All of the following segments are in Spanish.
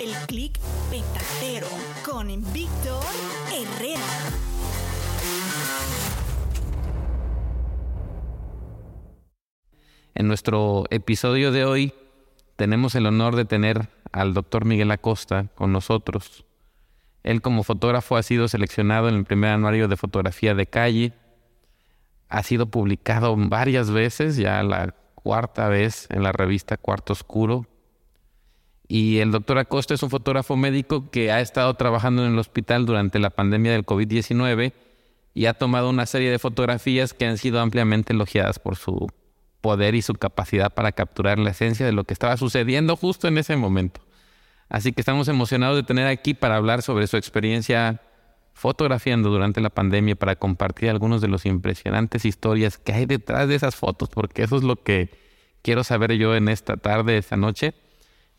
El clic petatero con Víctor Herrera. En nuestro episodio de hoy tenemos el honor de tener al doctor Miguel Acosta con nosotros. Él como fotógrafo ha sido seleccionado en el primer anuario de fotografía de calle. Ha sido publicado varias veces, ya la cuarta vez en la revista Cuarto Oscuro. Y el doctor Acosta es un fotógrafo médico que ha estado trabajando en el hospital durante la pandemia del COVID-19 y ha tomado una serie de fotografías que han sido ampliamente elogiadas por su poder y su capacidad para capturar la esencia de lo que estaba sucediendo justo en ese momento. Así que estamos emocionados de tener aquí para hablar sobre su experiencia fotografiando durante la pandemia, para compartir algunos de los impresionantes historias que hay detrás de esas fotos, porque eso es lo que quiero saber yo en esta tarde, esta noche,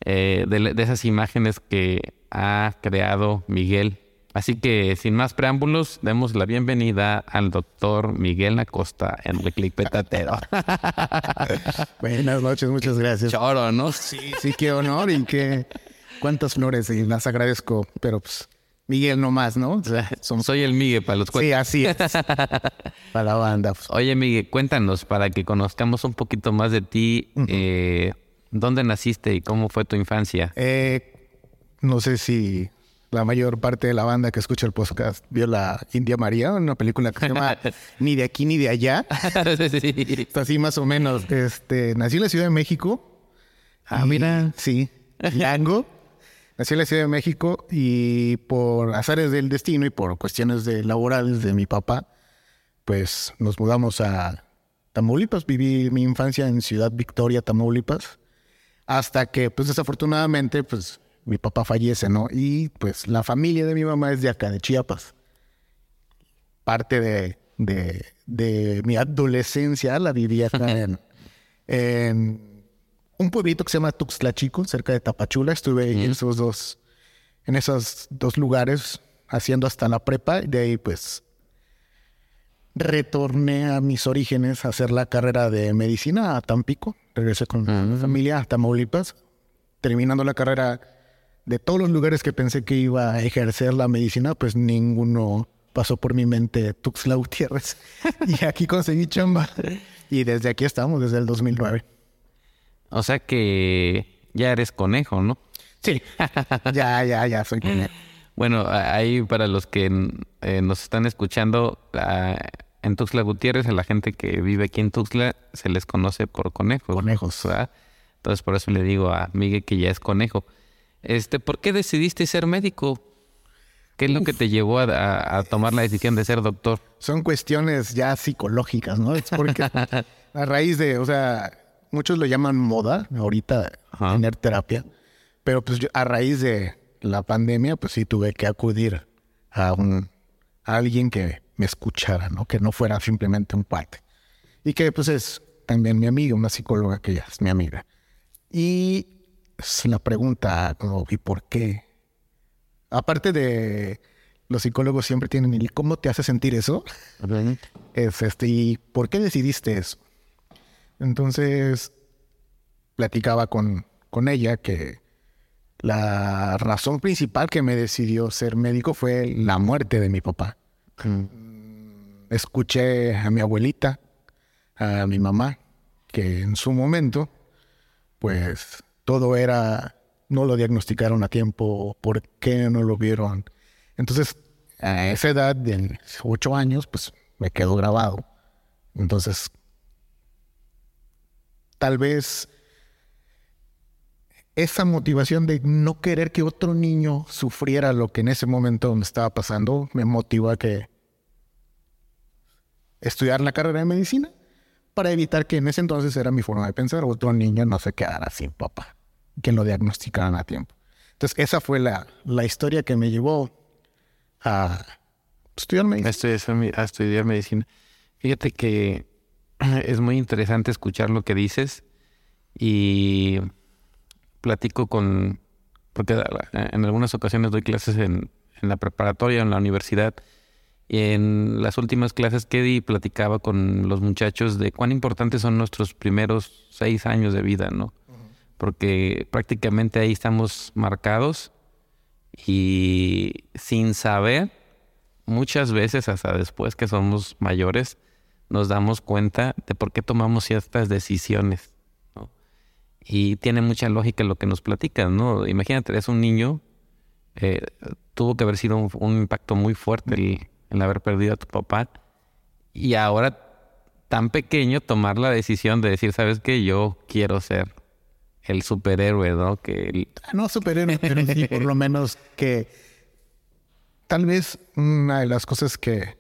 eh, de, de esas imágenes que ha creado Miguel Así que sin más preámbulos, demos la bienvenida al doctor Miguel Acosta en el Click Petatero. Buenas noches, muchas gracias. Choro, ¿no? Sí, sí, qué honor y qué cuántas flores y las agradezco, pero pues Miguel no más, ¿no? O sea, somos... Soy el Miguel para los cuatro. Sí, así es. para la banda. Pues. Oye, Miguel, cuéntanos para que conozcamos un poquito más de ti. Uh -huh. eh, ¿Dónde naciste y cómo fue tu infancia? Eh, no sé si la mayor parte de la banda que escucha el podcast vio la India María, una película que se llama Ni de aquí ni de allá. sí. Así más o menos. Este, nací en la Ciudad de México. Ah, mira. Sí. Yango. nací en la Ciudad de México y por azares del destino y por cuestiones de laborales de mi papá, pues nos mudamos a Tamaulipas. Viví mi infancia en Ciudad Victoria, Tamaulipas. Hasta que, pues desafortunadamente, pues mi papá fallece, ¿no? Y pues la familia de mi mamá es de acá, de Chiapas. Parte de, de, de mi adolescencia la viví acá en, en, un pueblito que se llama Tuxtla Chico, cerca de Tapachula. Estuve en esos dos, en esos dos lugares haciendo hasta la prepa. Y de ahí pues retorné a mis orígenes a hacer la carrera de medicina a Tampico. Regresé con mi familia a Tamaulipas. Terminando la carrera de todos los lugares que pensé que iba a ejercer la medicina, pues ninguno pasó por mi mente Tuxtla Gutiérrez. y aquí conseguí chamba. Y desde aquí estamos, desde el 2009. O sea que ya eres conejo, ¿no? Sí, ya, ya, ya soy conejo. Bueno, ahí para los que eh, nos están escuchando, uh, en Tuxtla Gutiérrez, a la gente que vive aquí en Tuxtla se les conoce por conejos. Conejos. ¿verdad? Entonces por eso le digo a Miguel que ya es conejo. Este, ¿Por qué decidiste ser médico? ¿Qué es lo Uf. que te llevó a, a, a, tomar la decisión de ser doctor? Son cuestiones ya psicológicas, ¿no? Es porque a raíz de, o sea, muchos lo llaman moda ahorita Ajá. tener terapia, pero pues yo, a raíz de la pandemia, pues sí tuve que acudir a un a alguien que me escuchara, ¿no? Que no fuera simplemente un cuate. Y que pues es también mi amiga, una psicóloga que ya es mi amiga. Y es la pregunta, como, ¿y por qué? Aparte de los psicólogos siempre tienen, ¿y cómo te hace sentir eso? Es este, ¿y por qué decidiste eso? Entonces, platicaba con, con ella que la razón principal que me decidió ser médico fue la muerte de mi papá. Mm, escuché a mi abuelita, a mi mamá, que en su momento, pues todo era, no lo diagnosticaron a tiempo, ¿por qué no lo vieron? Entonces, a esa edad de ocho años, pues me quedó grabado. Entonces, tal vez esa motivación de no querer que otro niño sufriera lo que en ese momento me estaba pasando me motivó a que estudiar la carrera de medicina para evitar que en ese entonces era mi forma de pensar, otro niño no se quedara sin papá, que lo diagnosticaran a tiempo. Entonces esa fue la, la historia que me llevó a estudiar medicina. A estudiar medicina. Fíjate que es muy interesante escuchar lo que dices y platico con, porque en algunas ocasiones doy clases en, en la preparatoria, en la universidad, en las últimas clases que platicaba con los muchachos de cuán importantes son nuestros primeros seis años de vida, ¿no? Porque prácticamente ahí estamos marcados y sin saber, muchas veces hasta después que somos mayores, nos damos cuenta de por qué tomamos ciertas decisiones. Y tiene mucha lógica lo que nos platican, ¿no? Imagínate, es un niño, eh, tuvo que haber sido un, impacto muy fuerte el, haber perdido a tu papá. Y ahora, tan pequeño, tomar la decisión de decir, ¿sabes qué? Yo quiero ser el superhéroe, ¿no? Que ah, No superhéroe, pero sí, por lo menos que tal vez una de las cosas que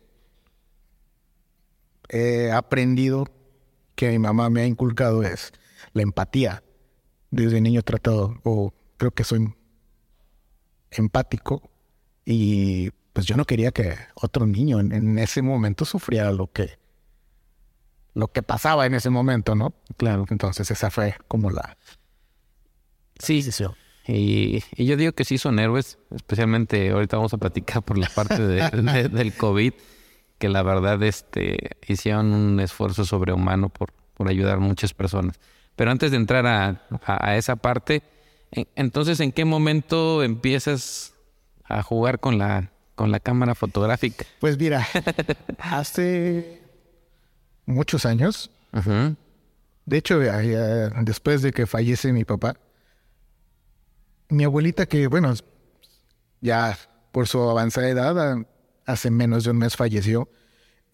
he aprendido que mi mamá me ha inculcado es la empatía desde niño tratado, o creo que soy empático, y pues yo no quería que otro niño en, ese momento sufriera lo que lo que pasaba en ese momento, ¿no? Claro. Entonces esa fue como la sí, sí, sí. Y, y, yo digo que sí son héroes, especialmente ahorita vamos a platicar por la parte de, del COVID, que la verdad este, hicieron un esfuerzo sobrehumano por, por ayudar a muchas personas. Pero antes de entrar a, esa parte, entonces, ¿en qué momento empiezas a jugar con la, con la cámara fotográfica? Pues mira, hace muchos años, de hecho, después de que fallece mi papá, mi abuelita que, bueno, ya por su avanzada edad, hace menos de un mes falleció,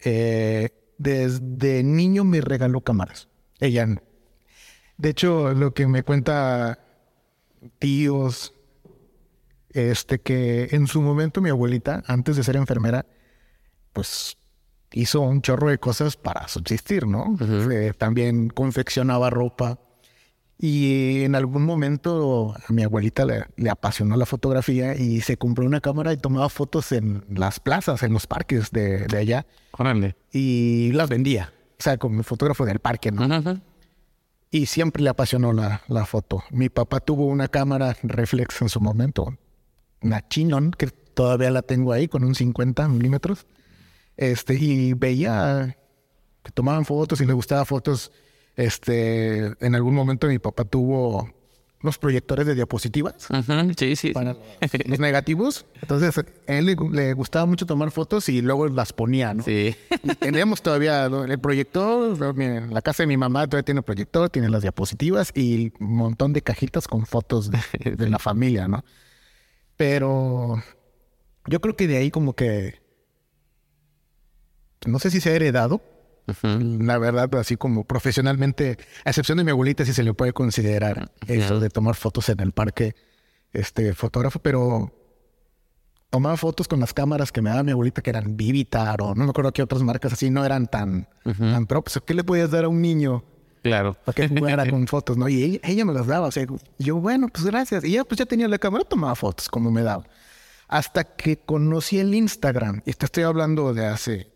eh, desde niño me regaló cámaras. Ella de hecho, lo que me cuenta tíos, este que en su momento mi abuelita, antes de ser enfermera, pues hizo un chorro de cosas para subsistir, ¿no? Eh, también confeccionaba ropa. Y en algún momento a mi abuelita le, apasionó la fotografía y se compró una cámara y tomaba fotos en las plazas, en los parques de, allá. Órale. Y las vendía. O sea, como fotógrafo del parque, ¿no? y siempre le apasionó la, la, foto. Mi papá tuvo una cámara reflex en su momento, una Chinon, que todavía la tengo ahí con un 50 milímetros. Este, y veía que tomaban fotos y le gustaba fotos. Este, en algún momento mi papá tuvo los proyectores de diapositivas. sí, sí. Para los, negativos. Entonces, a él le, gustaba mucho tomar fotos y luego las ponía, ¿no? Sí. tenemos todavía el proyector, la casa de mi mamá todavía tiene el proyector, tiene las diapositivas y un montón de cajitas con fotos de, de la familia, ¿no? Pero yo creo que de ahí como que, no sé si se ha heredado, la verdad, así como profesionalmente, a excepción de mi abuelita, si se le puede considerar eso de tomar fotos en el parque, este fotógrafo, pero tomaba fotos con las cámaras que me daba mi abuelita, que eran Vivitar o no me acuerdo qué otras marcas así, no eran tan, tan pro. Pues, ¿Qué le podías dar a un niño Claro. Para que jugara con fotos, ¿no? Y ella, ella me las daba. O sea, yo, bueno, pues gracias. Y ella pues ya tenía la cámara, tomaba fotos como me daba. Hasta que conocí el Instagram. Y te estoy hablando de hace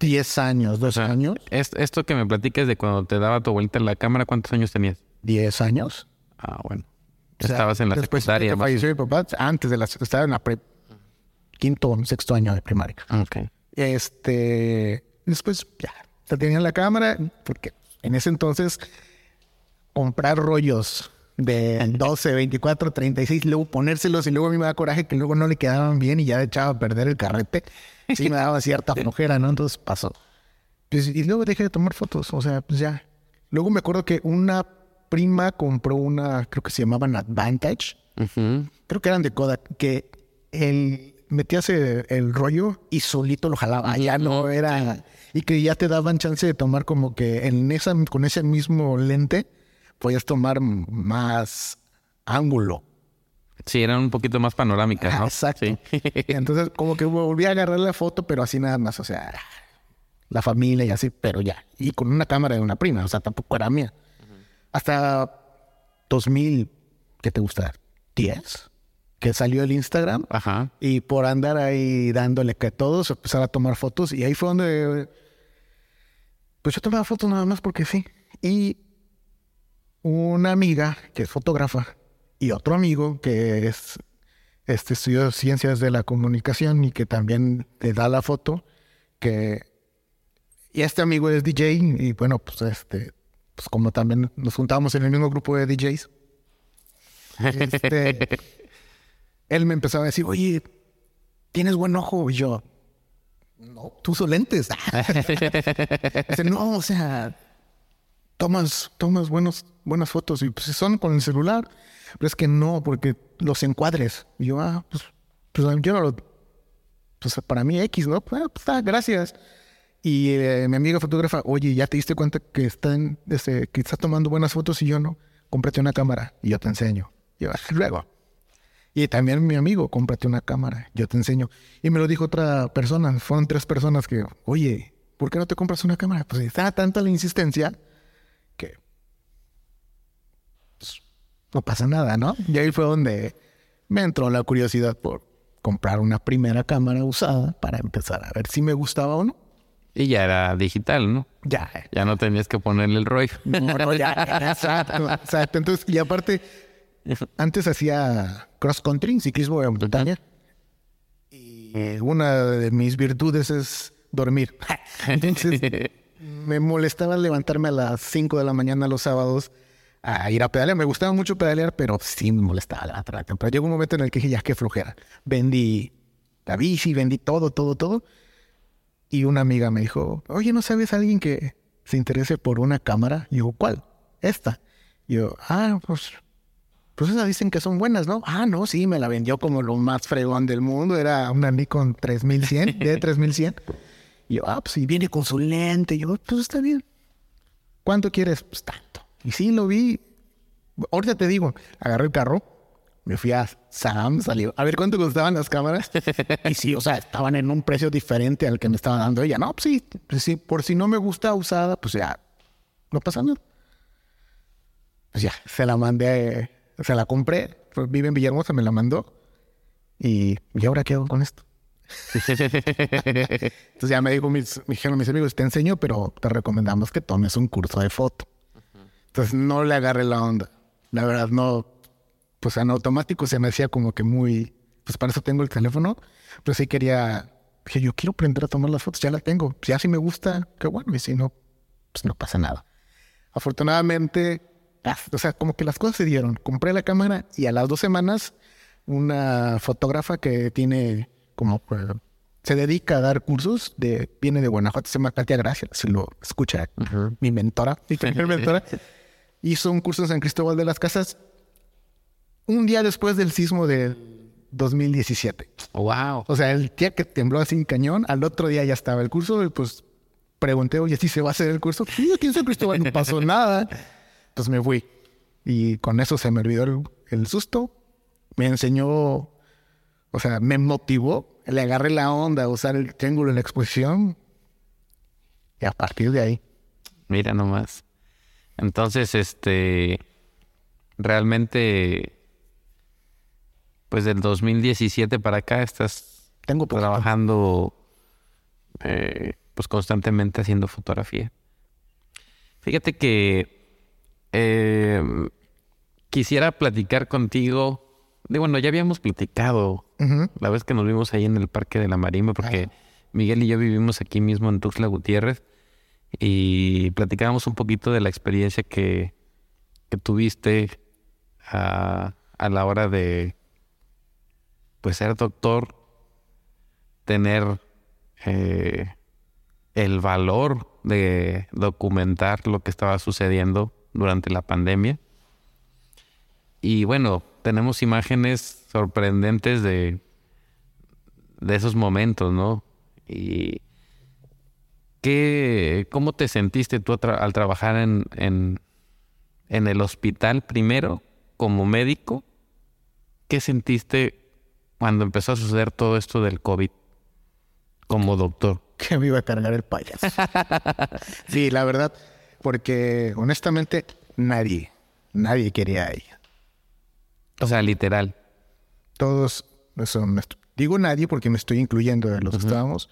10 años, 12 sea, años. Es- esto que me platicas de cuando te daba tu abuelita la cámara, ¿cuántos años tenías? 10 años. Ah, bueno. O sea, Estabas en la secundaria. de que más- falleció mi papá, antes de la... Estaba en la pre... Quinto o sexto año de primaria. Ok. Este, después ya, tenía la cámara, porque en ese entonces comprar rollos de 12, 24, 36, luego ponérselos y luego a mí me da coraje que luego no le quedaban bien y ya echaba a perder el carrete. Sí me daba cierta flojera, ¿no? Entonces pasó. Pues, y luego dejé de tomar fotos, o sea, pues ya. Luego me acuerdo que una prima compró una, creo que se llamaban Advantage, creo que eran de Kodak, que el, metías el, el rollo y solito lo jalaba. Ya no era. Y que ya te daban chance de tomar como que en esa, con ese mismo lente podías tomar más ángulo. Sí, eran un poquito más panorámicas, ¿no? Ah, Exacto. Sí. Entonces, como que volví a agarrar la foto, pero así nada más. O sea, la familia y así, pero ya. Y con una cámara de una prima, o sea, tampoco era mía. Hasta 2000, ¿qué te gusta? ¿10? Que salió el Instagram. Ajá. Y por andar ahí dándole que todos empezar a tomar fotos. Y ahí fue donde. Pues yo tomaba fotos nada más porque sí. Y una amiga que es fotógrafa y otro amigo que es. Este estudió ciencias de la comunicación y que también te da la foto. Que. Y este amigo es DJ. Y bueno, pues este. Pues como también nos juntábamos en el mismo grupo de DJs. Este, él me empezaba a decir, oye, tienes buen ojo. Y yo, no, tú uso lentes. Dice, no, o sea, tomas, tomas buenas fotos y pues son con el celular. Pero es que no, porque los encuadres. Y yo, ah, pues, pues yo no lo, pues para mí X, ¿no? Pues, ah, pues, ah, gracias. Y eh, mi amiga fotógrafa, oye, ¿ya te diste cuenta que están, este, que está tomando buenas fotos y yo no? Cómprate una cámara y yo te enseño. "Ah, luego. Y también mi amigo, cómprate una cámara, yo te enseño. Y me lo dijo otra persona, fueron tres personas que, oye, ¿por qué no te compras una cámara? Pues está tanta la insistencia que pues, no pasa nada, ¿no? Y ahí fue donde me entró la curiosidad por comprar una primera cámara usada para empezar a ver si me gustaba o no. Y ya era digital, ¿no? Ya, Ya no tenías que ponerle el rollo. no, no, ya, exacto, exacto. Entonces, y aparte, antes hacía cross country, ciclismo de montaña. Y una de mis virtudes es dormir. Entonces, me molestaba levantarme a las 5 de la mañana los sábados a ir a pedalear. Me gustaba mucho pedalear, pero sí me molestaba levantarme temprano. Llegó un momento en el que dije, ya qué flojera. Vendí la bici, vendí todo, todo, todo. Y una amiga me dijo, oye, ¿no sabes a alguien que se interese por una cámara? Y yo, ¿cuál? Esta. Y yo, ah, pues, pues esas dicen que son buenas, ¿no? Ah, no, sí, me la vendió como lo más fregón del mundo. Era una Nikon 3100, de 3100. Y yo, ah, pues y viene con su lente. Y yo, pues está bien. ¿Cuánto quieres? Pues tanto. Y sí, lo vi. Ahorita te digo, agarré el carro, me fui a Sam, salió. A ver cuánto costaban las cámaras. Y sí, o sea, estaban en un precio diferente al que me estaba dando ella. No, pues sí, pues sí, por si no me gusta usada, pues ya, no pasa nada. Pues ya, se la mandé, se la compré. Pues vive en Villahermosa, me la mandó. Y, ¿y ahora qué hago con esto? Entonces ya me dijo mis, me dijeron mis amigos, te enseño, pero te recomendamos que tomes un curso de foto. Entonces no le agarré la onda. La verdad, no. Pues en automático se me hacía como que muy. Pues para eso tengo el teléfono. Pero sí quería. Dije, yo quiero aprender a tomar las fotos, ya la tengo. Si ya sí me gusta, qué bueno. Y si no, pues no pasa nada. Afortunadamente, o sea, como que las cosas se dieron. Compré la cámara y a las dos semanas, una fotógrafa que tiene como. pues, se dedica a dar cursos de viene de Guanajuato, se llama Katia Gracia, si lo escucha mi mentora, mi primer mentora, hizo un curso en San Cristóbal de las Casas un día después del sismo del 2017. wow. O sea, el día que tembló así cañón, al otro día ya estaba el curso y pues pregunté, oye, ¿sí se va a hacer el curso? Sí, aquí en San Cristóbal no pasó nada. Pues me fui. Y con eso se me olvidó el, el susto. Me enseñó, o sea, me motivó. Le agarré la onda a usar el triángulo en la exposición. Y a partir de ahí. Mira nomás. Entonces, este, realmente, pues del 2017 para acá estás Tengo poquito. trabajando, eh, pues constantemente haciendo fotografía. Fíjate que eh, quisiera platicar contigo. De, bueno, ya habíamos platicado la vez que nos vimos ahí en el Parque de la Marimba, porque Miguel y yo vivimos aquí mismo en Tuxtla Gutiérrez y platicábamos un poquito de la experiencia que, que tuviste a, a la hora de pues ser doctor, tener eh, el valor de documentar lo que estaba sucediendo durante la pandemia. Y bueno, tenemos imágenes sorprendentes de, de esos momentos, ¿no? Y ¿qué, ¿cómo te sentiste tú al trabajar en, en, en el hospital primero como médico? ¿Qué sentiste cuando empezó a suceder todo esto del COVID como doctor? que me iba a cargar el payaso. sí, la verdad, porque honestamente nadie, nadie quería a ella. O sea, literal. Todos, eso, digo nadie porque me estoy incluyendo de los que estábamos.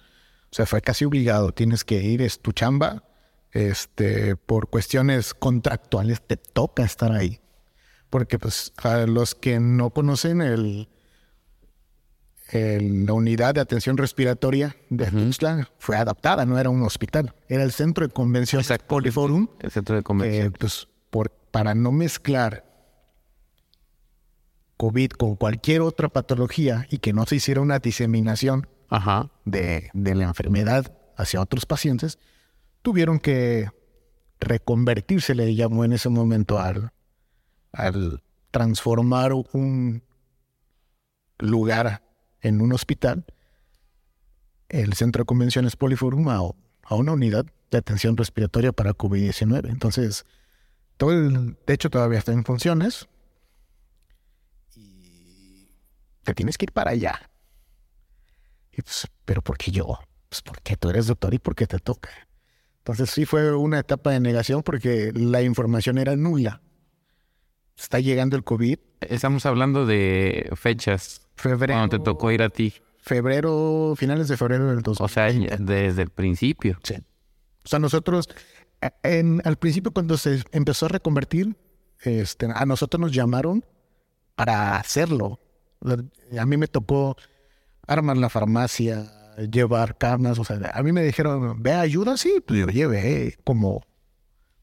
O sea, fue casi obligado. Tienes que ir, es tu chamba. Este, por cuestiones contractuales te toca estar ahí. Porque, pues, a los que no conocen el, el- la unidad de atención respiratoria de Tuxtla fue adaptada, no era un hospital, era el centro de convenciones. Poliforum, El centro de que, convención. pues, por, para no mezclar COVID con cualquier otra patología y que no se hiciera una diseminación Ajá. de, de la enfermedad hacia otros pacientes, tuvieron que reconvertirse, le llamó en ese momento, al, al transformar un lugar en un hospital, el Centro de Convenciones Poliforum, a, a una unidad de atención respiratoria para COVID-19. Entonces, todo el techo todavía está en funciones y te tienes que ir para allá. Y pues, pero ¿por qué yo? Pues porque tú eres doctor y porque te toca. Entonces sí fue una etapa de negación porque la información era nula. Está llegando el COVID. Estamos hablando de fechas Febrero. cuando te tocó ir a ti. Febrero, finales de febrero del 2000. O sea, desde el principio. Sí. O sea, nosotros, en, al principio cuando se empezó a reconvertir, este, a nosotros nos llamaron para hacerlo. A mí me tocó armar la farmacia, llevar carnes, o sea, a mí me dijeron, ve ayuda, sí, pues yo llevé como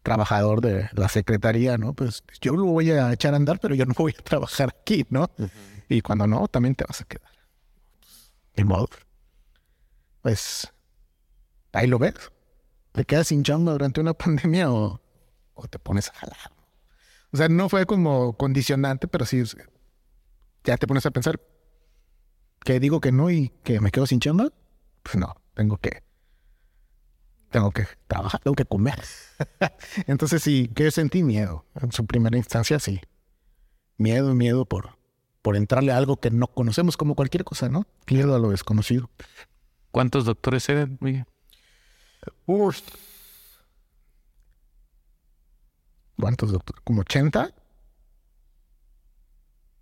trabajador de la secretaría, ¿no? Pues yo lo voy a echar a andar, pero yo no voy a trabajar aquí, ¿no? Y cuando no, también te vas a quedar. Ni modo. Pues ahí lo ves. Te quedas sin chamba durante una pandemia o, o te pones a jalar. O sea, no fue como condicionante, pero sí ya te pones a pensar que digo que no y que me quedo sin chamba. Pues no, tengo que tengo que trabajar, tengo que comer. Entonces sí, que yo sentí miedo. En su primera instancia sí. Miedo, miedo por, por entrarle a algo que no conocemos como cualquier cosa, ¿no? Miedo a lo desconocido. ¿Cuántos doctores eran, Miguel? Uf. ¿Cuántos doctores? ¿Como 80?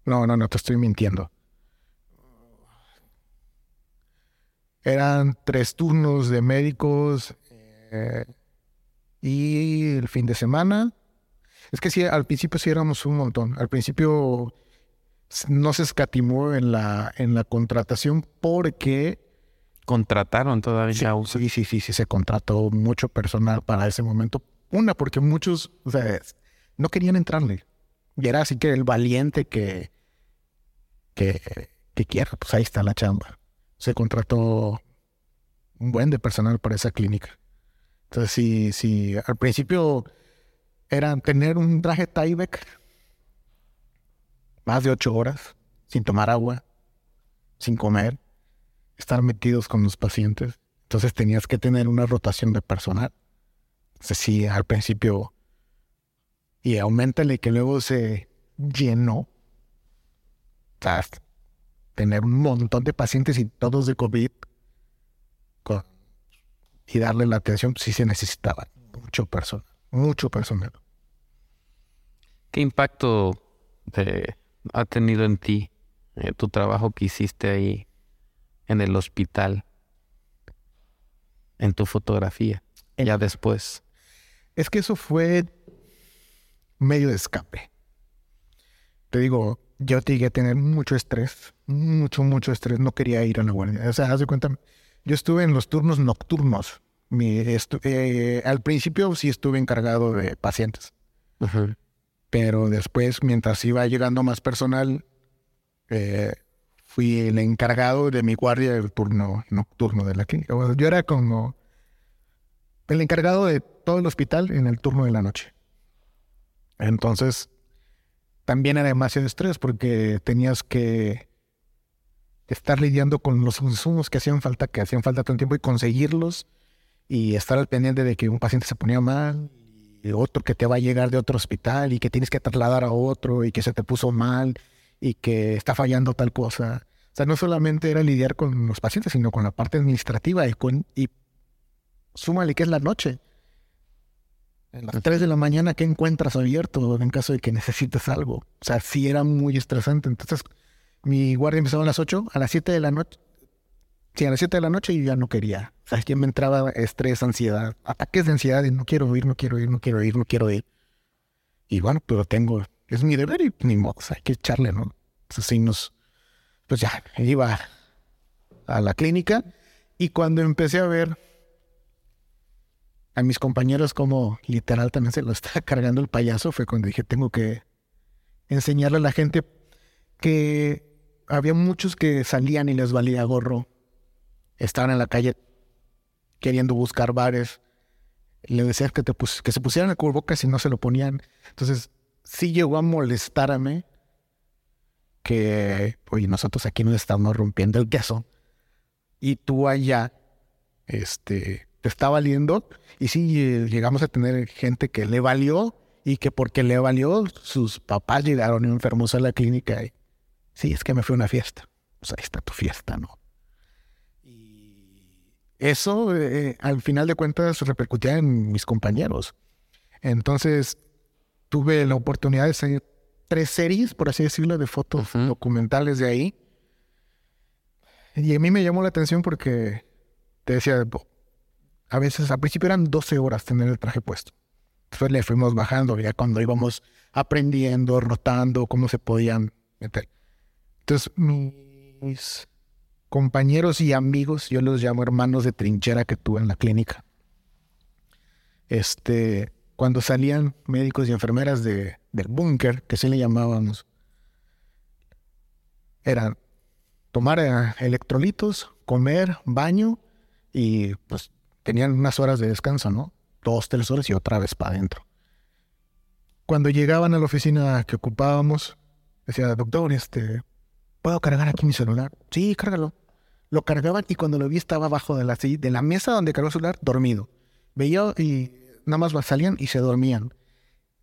No, no, no, te estoy mintiendo. Eran tres turnos de médicos eh, y el fin de semana. Es que sí, al principio sí éramos un montón. Al principio no se escatimó en la, en la contratación porque Contrataron todavía. a- Sí, sí, sí, sí, se contrató mucho personal para ese momento. Una, porque muchos, o sea, no querían entrarle. Y era así que el valiente que, que, que quiera, pues ahí está la chamba. Se contrató un buen de personal para esa clínica. Entonces, sí, sí, al principio era tener un traje Tyvek más de ocho horas, sin tomar agua, sin comer, estar metidos con los pacientes. Entonces tenías que tener una rotación de personal. Entonces sí, al principio... Y aumentale que luego se llenó. O sea, tener un montón de pacientes y todos de COVID. con- y darle la atención, sí se necesitaba mucho personal. Mucho personal. ¿Qué impacto eh, ha tenido en ti eh, tu trabajo que hiciste ahí en el hospital, en tu fotografía, ya después? Es que eso fue medio de escape. Te digo, yo llegué a tener mucho estrés, mucho, mucho estrés. No quería ir a la guardia. O sea, haz de cuenta, yo estuve en los turnos nocturnos. Mi, eh, al principio sí estuve encargado de pacientes. Pero después, mientras iba llegando más personal, eh, fui el encargado de mi guardia del turno nocturno de la clínica. yo era como el encargado de todo el hospital en el turno de la noche. Entonces, también era demasiado estrés porque tenías que estar lidiando con los insumos que hacían falta, que hacían falta todo el tiempo y conseguirlos y estar al pendiente de que un paciente se ponía mal otro que te va a llegar de otro hospital y que tienes que trasladar a otro y que se te puso mal y que está fallando tal cosa. O sea, no solamente era lidiar con los pacientes, sino con la parte administrativa y, con, y súmale que es la noche. En las 3 de la mañana, ¿qué encuentras abierto en caso de que necesites algo? O sea, sí era muy estresante. Entonces, mi guardia empezaba a las 8, a las 7 de la noche. Sí, a las 7 de la noche y ya no quería. O sea, ya me entraba estrés, ansiedad, ataques de ansiedad y no quiero ir, no quiero ir, no quiero ir, no quiero ir. Y bueno, pero tengo, es mi deber y ni modo, hay que echarle, ¿no? Esos signos. Pues ya, iba a la clínica y cuando empecé a ver a mis compañeros como literal también se lo está cargando el payaso, fue cuando dije, tengo que enseñarle a la gente que había muchos que salían y les valía gorro, estaban en la calle queriendo buscar bares, le decían que, te que se pusieran el cubrebocas y no se lo ponían. Entonces, sí llegó a molestarme que, oye, nosotros aquí nos estamos rompiendo el queso y tú allá, este, te está valiendo. Y sí, eh, llegamos a tener gente que le valió y que porque le valió, sus papás llegaron enfermos a la clínica. Y, sí, es que me fue una fiesta. Pues ahí está tu fiesta, ¿no? Eso, eh, al final de cuentas, repercutía en mis compañeros. Entonces, tuve la oportunidad de hacer tres series, por así decirlo, de fotos documentales de ahí. Y a mí me llamó la atención porque te decía, a veces al principio eran 12 horas tener el traje puesto. Después le fuimos bajando, ya cuando íbamos aprendiendo, rotando, cómo se podían meter. Entonces, mis compañeros y amigos, yo los llamo hermanos de trinchera que tuve en la clínica. Este, cuando salían médicos y enfermeras de, del búnker, que sí le llamábamos, era tomar eh, electrolitos, comer, baño y pues tenían unas horas de descanso, ¿no? Dos, tres horas y otra vez para adentro. Cuando llegaban a la oficina que ocupábamos, decía, doctor, este, ¿puedo cargar aquí mi celular? Sí, cárgalo. Lo cargaban y cuando lo vi estaba abajo de la, de la mesa donde cargó el celular, dormido. Veía y nada más salían y se dormían.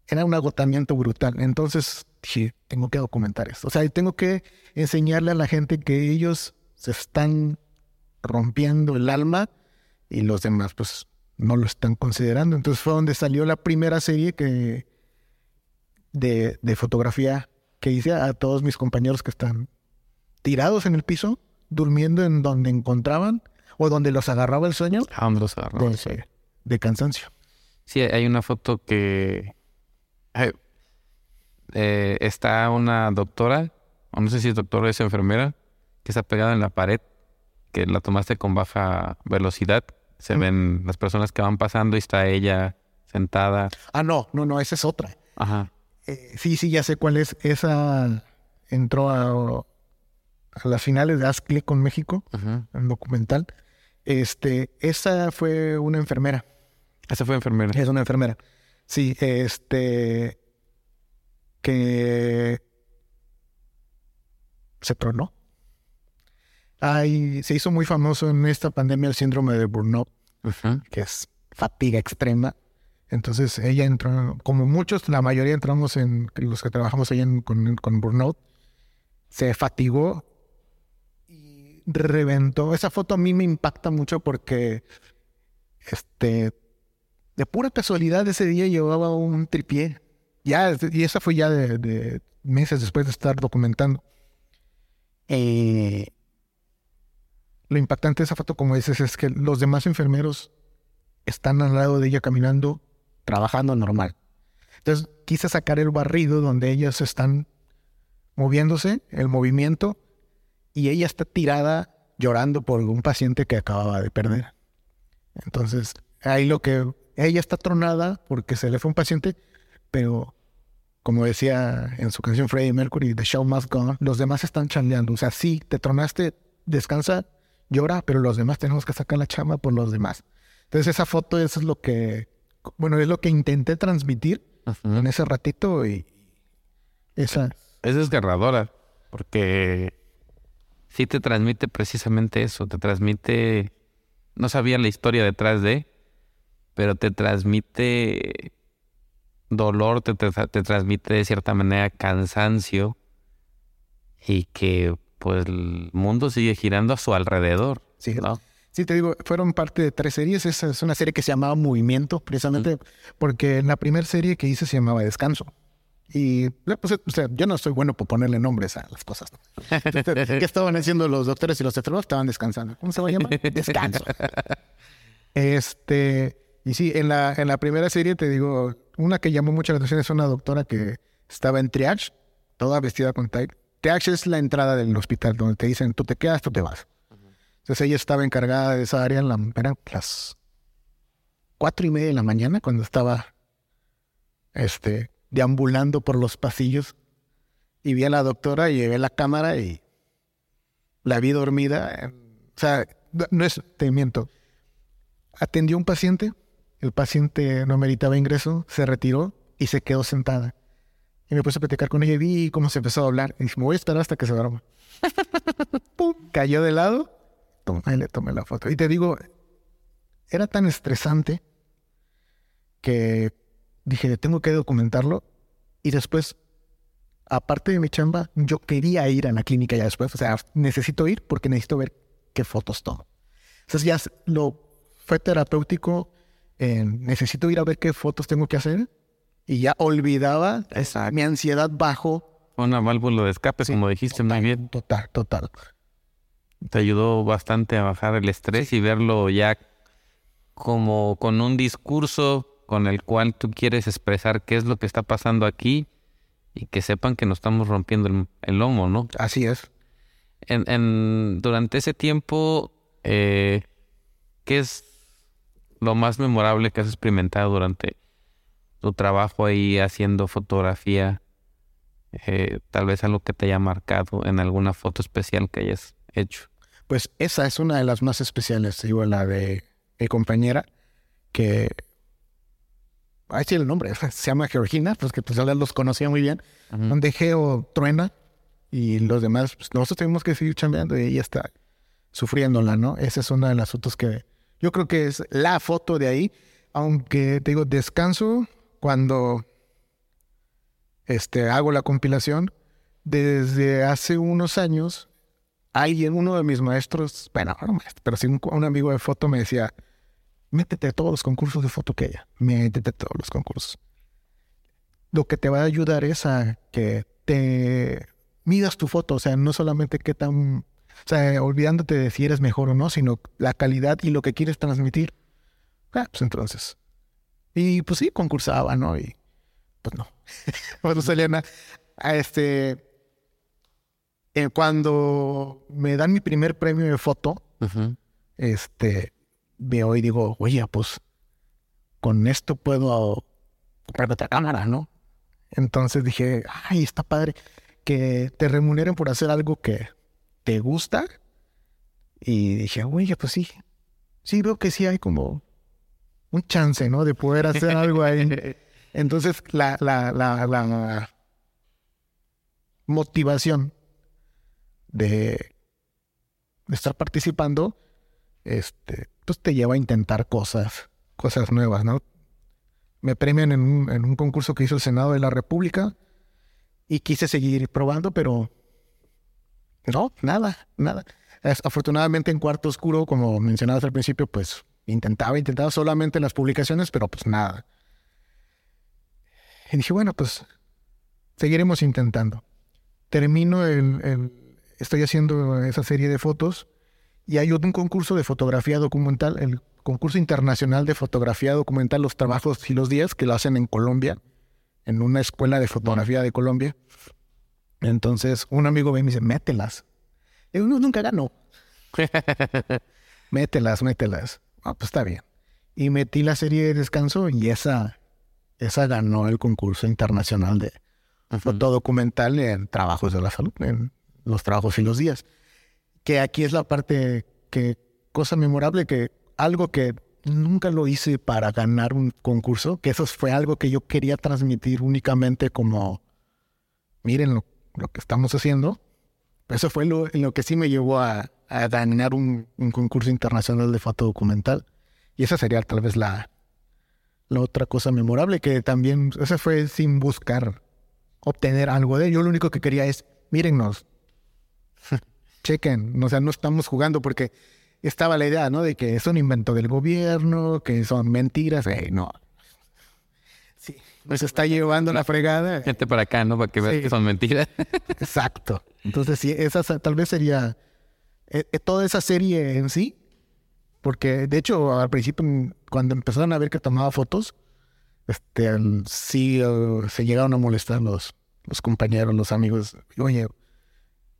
Era un agotamiento brutal. Entonces dije, tengo que documentar esto. O sea, tengo que enseñarle a la gente que ellos se están rompiendo el alma y los demás pues no lo están considerando. Entonces fue donde salió la primera serie que de, de fotografía que hice a todos mis compañeros que están tirados en el piso, durmiendo en donde encontraban o donde los agarraba el sueño. ¿A dónde los agarraba? De, de cansancio. Sí, hay una foto que eh, está una doctora, o no sé si es doctora o es enfermera, que está pegada en la pared que la tomaste con baja velocidad. Se ven las personas que van pasando y está ella sentada. Ah, no, no, no, esa es otra. Ajá. Eh, sí, sí, ya sé cuál es. Esa entró a, a las finales de Haz Click con México, el documental. Este, esa fue una enfermera. Esa fue enfermera. Es una enfermera. Sí, este que se tronó se hizo muy famoso en esta pandemia el síndrome de burnout, que es fatiga extrema. Entonces ella entró, como muchos, la mayoría entramos en los que trabajamos ahí con, con burnout, se fatigó reventó. Esa foto a mí me impacta mucho porque este, de pura casualidad ese día llevaba un tripié ya, y esa fue ya de, meses después de estar documentando. Eh, lo impactante de esa foto, como dices, es que los demás enfermeros están al lado de ella caminando, trabajando normal. Entonces quise sacar el barrido donde ellos están moviéndose, el movimiento, y ella está tirada llorando por un paciente que acababa de perder. Entonces, ahí lo que ella está tronada porque se le fue un paciente, pero como decía en su canción Freddie Mercury, The Show Must Go los demás están chandeando. O sea, sí, te tronaste, descansa, llora, pero los demás tenemos que sacar la chama por los demás. Entonces, esa foto, eso es lo que, bueno, es lo que intenté transmitir en ese ratito y esa. Es desgarradora, porque sí te transmite precisamente eso, te transmite, no sabía la historia detrás de, pero te transmite dolor, te, te, transmite de cierta manera cansancio y que pues el mundo sigue girando a su alrededor. Sí, ¿no? Sí, te digo, fueron parte de tres series. Esa es una serie que se llamaba Movimiento, precisamente porque la primera serie que hice se llamaba Descanso. Y pues, yo no soy bueno por ponerle nombres a las cosas. ¿Qué estaban haciendo los doctores y los enfermeros? Estaban descansando. ¿Cómo se va a llamar? Descanso. Este, y sí, en la, en la primera serie te digo, una que llamó mucho la atención es una doctora que estaba en triage, toda vestida con tight. Triage es la entrada del hospital donde te dicen, tú te quedas, tú te vas. Entonces ella estaba encargada de esa área, en la, eran las cuatro y media de la mañana cuando estaba este, deambulando por los pasillos y vi a la doctora y llevé la cámara y la vi dormida. O sea, no es, te miento. Atendió un paciente, el paciente no meritaba ingreso, se retiró y se quedó sentada. Y me puse a platicar con ella y vi cómo se empezó a hablar. Y dije, me voy a esperar hasta que se duerma. Pum, cayó de lado le tomé la foto. Y te digo, era tan estresante que dije, tengo que documentarlo. Y después, aparte de mi chamba, yo quería ir a la clínica ya después. O sea, necesito ir porque necesito ver qué fotos tomo. Entonces ya lo fue terapéutico. necesito ir a ver qué fotos tengo que hacer. Y ya olvidaba esa, mi ansiedad bajo. Una válvula de escape, como dijiste muy bien. Total, total te ayudó bastante a bajar el estrés y verlo ya como con un discurso con el cual tú quieres expresar qué es lo que está pasando aquí y que sepan que nos estamos rompiendo el, lomo, ¿no? Así es. En, durante ese tiempo, eh, ¿qué es lo más memorable que has experimentado durante tu trabajo ahí haciendo fotografía? Eh, tal vez algo que te haya marcado en alguna foto especial que hayas hecho. Pues esa es una de las más especiales, digo, la de mi compañera, que... Ahí sí el nombre, se llama Georgina, pues que pues ya los conocía muy bien, donde Geo truena y los demás, pues nosotros tenemos que seguir chambeando y ella está sufriéndola, ¿no? Esa es una de las fotos que yo creo que es la foto de ahí, aunque te digo, descanso cuando este, hago la compilación, desde hace unos años alguien, uno de mis maestros, bueno, no maestro, pero sí un, amigo de foto me decía, métete a todos los concursos de foto que haya, métete a todos los concursos. Lo que te va a ayudar es a que te midas tu foto, o sea, no solamente qué tan, o sea, olvidándote de si eres mejor o no, sino la calidad y lo que quieres transmitir. Ah, pues entonces. Y pues sí, concursaba, ¿no? Y pues no. bueno, salía a este eh, cuando me dan mi primer premio de foto, este, veo y digo, oye, pues con esto puedo comprar otra cámara, ¿no? Entonces dije, ay, está padre que te remuneren por hacer algo que te gusta. Y dije, oye, pues sí, sí veo que sí hay como un chance, ¿no? De poder hacer algo ahí. Entonces, la, la, la, la motivación de, estar participando, este, pues te lleva a intentar cosas, cosas nuevas, ¿no? Me premian en un, concurso que hizo el Senado de la República y quise seguir probando, pero no, nada, nada. afortunadamente en cuarto oscuro, como mencionabas al principio, pues intentaba, intentaba solamente las publicaciones, pero pues nada. Y dije, bueno, pues seguiremos intentando. Termino el- estoy haciendo esa serie de fotos y hay un concurso de fotografía documental, el concurso internacional de fotografía documental, los trabajos y los días que lo hacen en Colombia, en una escuela de fotografía de Colombia. Entonces, un amigo ve y me dice, mételas. Y yo, "No, nunca gano. mételas, mételas. Ah, pues está bien. Y metí la serie de descanso y esa, esa ganó el concurso internacional de foto documental en trabajos de la salud, en los trabajos y los días. Que aquí es la parte que, cosa memorable, que algo que nunca lo hice para ganar un concurso, que eso fue algo que yo quería transmitir únicamente como, miren lo, lo que estamos haciendo. Eso fue lo, lo que sí me llevó a, a ganar un, un concurso internacional de foto documental. Y esa sería tal vez la, la otra cosa memorable, que también, esa fue sin buscar obtener algo de ello. Yo lo único que quería es, mírennos, chequen, o sea, no estamos jugando porque estaba la idea, ¿no? De que es un invento del gobierno, que son mentiras. Ey, no. Sí, nos está llevando la fregada. Gente para acá, ¿no? Para que veas Sí. que son mentiras. Exacto. Entonces, sí, esa sa- tal vez sería eh, eh, toda esa serie en sí. Porque, de hecho, al principio, mm, cuando empezaron a ver que tomaba fotos, este, sí eh, se llegaron a molestar los, los compañeros, los amigos. Oye,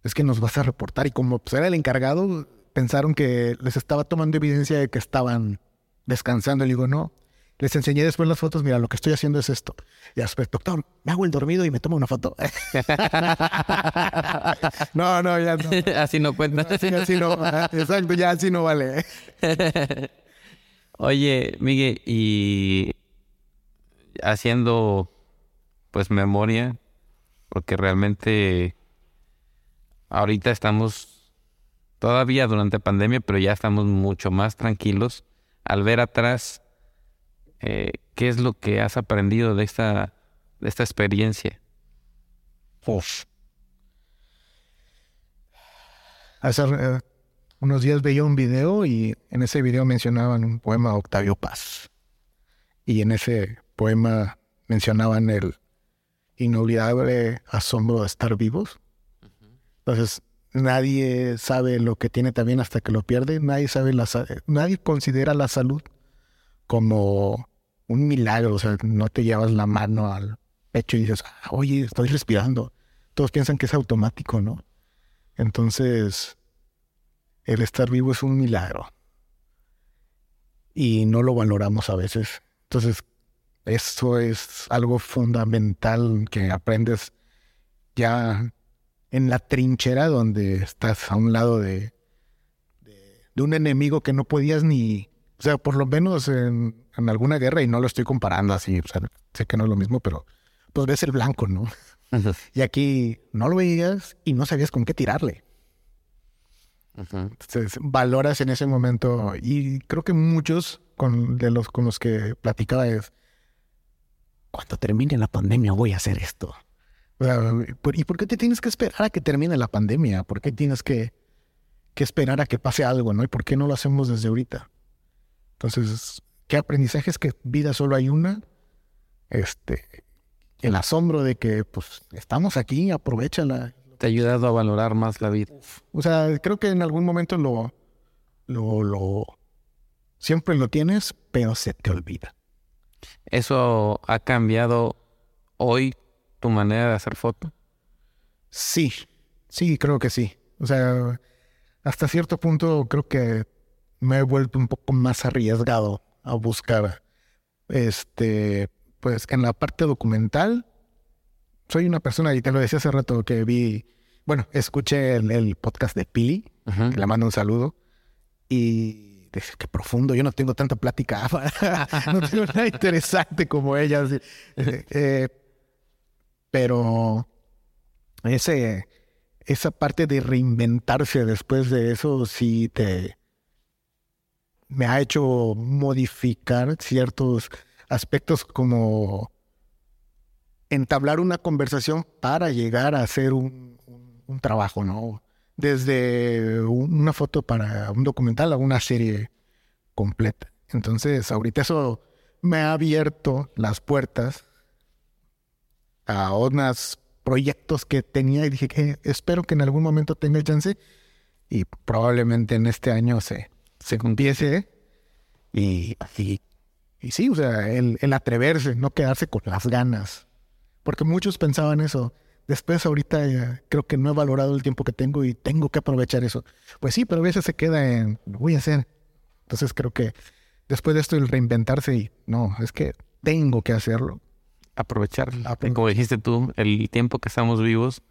es que nos vas a reportar. Y como pues, era el encargado, pensaron que les estaba tomando evidencia de que estaban descansando. Y le digo, no. Les enseñé después las fotos, mira, lo que estoy haciendo es esto. Y después, doctor, me hago el dormido y me tomo una foto. no, no, ya no. Así no cuenta. Así, así no. Exacto, ya así no vale. Oye, Miguel, y haciendo pues memoria, porque realmente ahorita estamos todavía durante pandemia, pero ya estamos mucho más tranquilos al ver atrás eh, qué es lo que has aprendido de esta, de esta experiencia. Hace eh, unos días veía un video y en ese video mencionaban un poema de Octavio Paz. Y en ese poema mencionaban el inolvidable asombro de estar vivos. Entonces, nadie sabe lo que tiene también hasta que lo pierde. Nadie sabe la sa- nadie considera la salud como un milagro. O sea, no te llevas la mano al pecho y dices, "Ah, oye, estoy respirando. Todos piensan que es automático, ¿no? Entonces, el estar vivo es un milagro. Y no lo valoramos a veces. Entonces, eso es algo fundamental que aprendes ya en la trinchera donde estás a un lado de, de, de un enemigo que no podías ni... O sea, por lo menos en, en alguna guerra, y no lo estoy comparando así, o sea, sé que no es lo mismo, pero pues ves el blanco, ¿no? Y aquí no lo veías y no sabías con qué tirarle. Entonces, valoras en ese momento y creo que muchos con, de los con los que platicaba es cuando termine la pandemia voy a hacer esto. O sea, ¿por- ¿Y por qué te tienes que esperar a que termine la pandemia? ¿Por qué tienes que, que esperar a que pase algo? ¿no? ¿Y por qué no lo hacemos desde ahorita? Entonces, ¿qué aprendizaje es que vida solo hay una? Este, el asombro de que pues estamos aquí, aprovechala. Te ha ayudado a valorar más la vida. O sea, creo que en algún momento lo, lo, lo, siempre lo tienes, pero se te olvida. ¿Eso ha cambiado hoy tu manera de hacer foto? Sí, sí, creo que sí. O sea, hasta cierto punto creo que me he vuelto un poco más arriesgado a buscar, este, pues en la parte documental, soy una persona, y te lo decía hace rato, que vi, bueno, escuché el, el podcast de Pili, que le mando un saludo, y dije, qué profundo, yo no tengo tanta plática, no tengo nada interesante como ella. Eh, eh, pero ese, esa parte de reinventarse después de eso sí te me ha hecho modificar ciertos aspectos como entablar una conversación para llegar a hacer un, un- trabajo, ¿no? Desde un- una foto para un documental a una serie completa. Entonces, ahorita eso me ha abierto las puertas a unos proyectos que tenía y dije que espero que en algún momento tenga chance y probablemente en este año se, se empiece y, y, y sí, o sea, el, el atreverse, no quedarse con las ganas. Porque muchos pensaban eso. Después ahorita eh, creo que no he valorado el tiempo que tengo y tengo que aprovechar eso. Pues sí, pero a veces se queda en, lo voy a hacer. Entonces creo que después de esto el reinventarse y no, es que tengo que hacerlo. Aprovechar, como dijiste tú, el tiempo que estamos vivos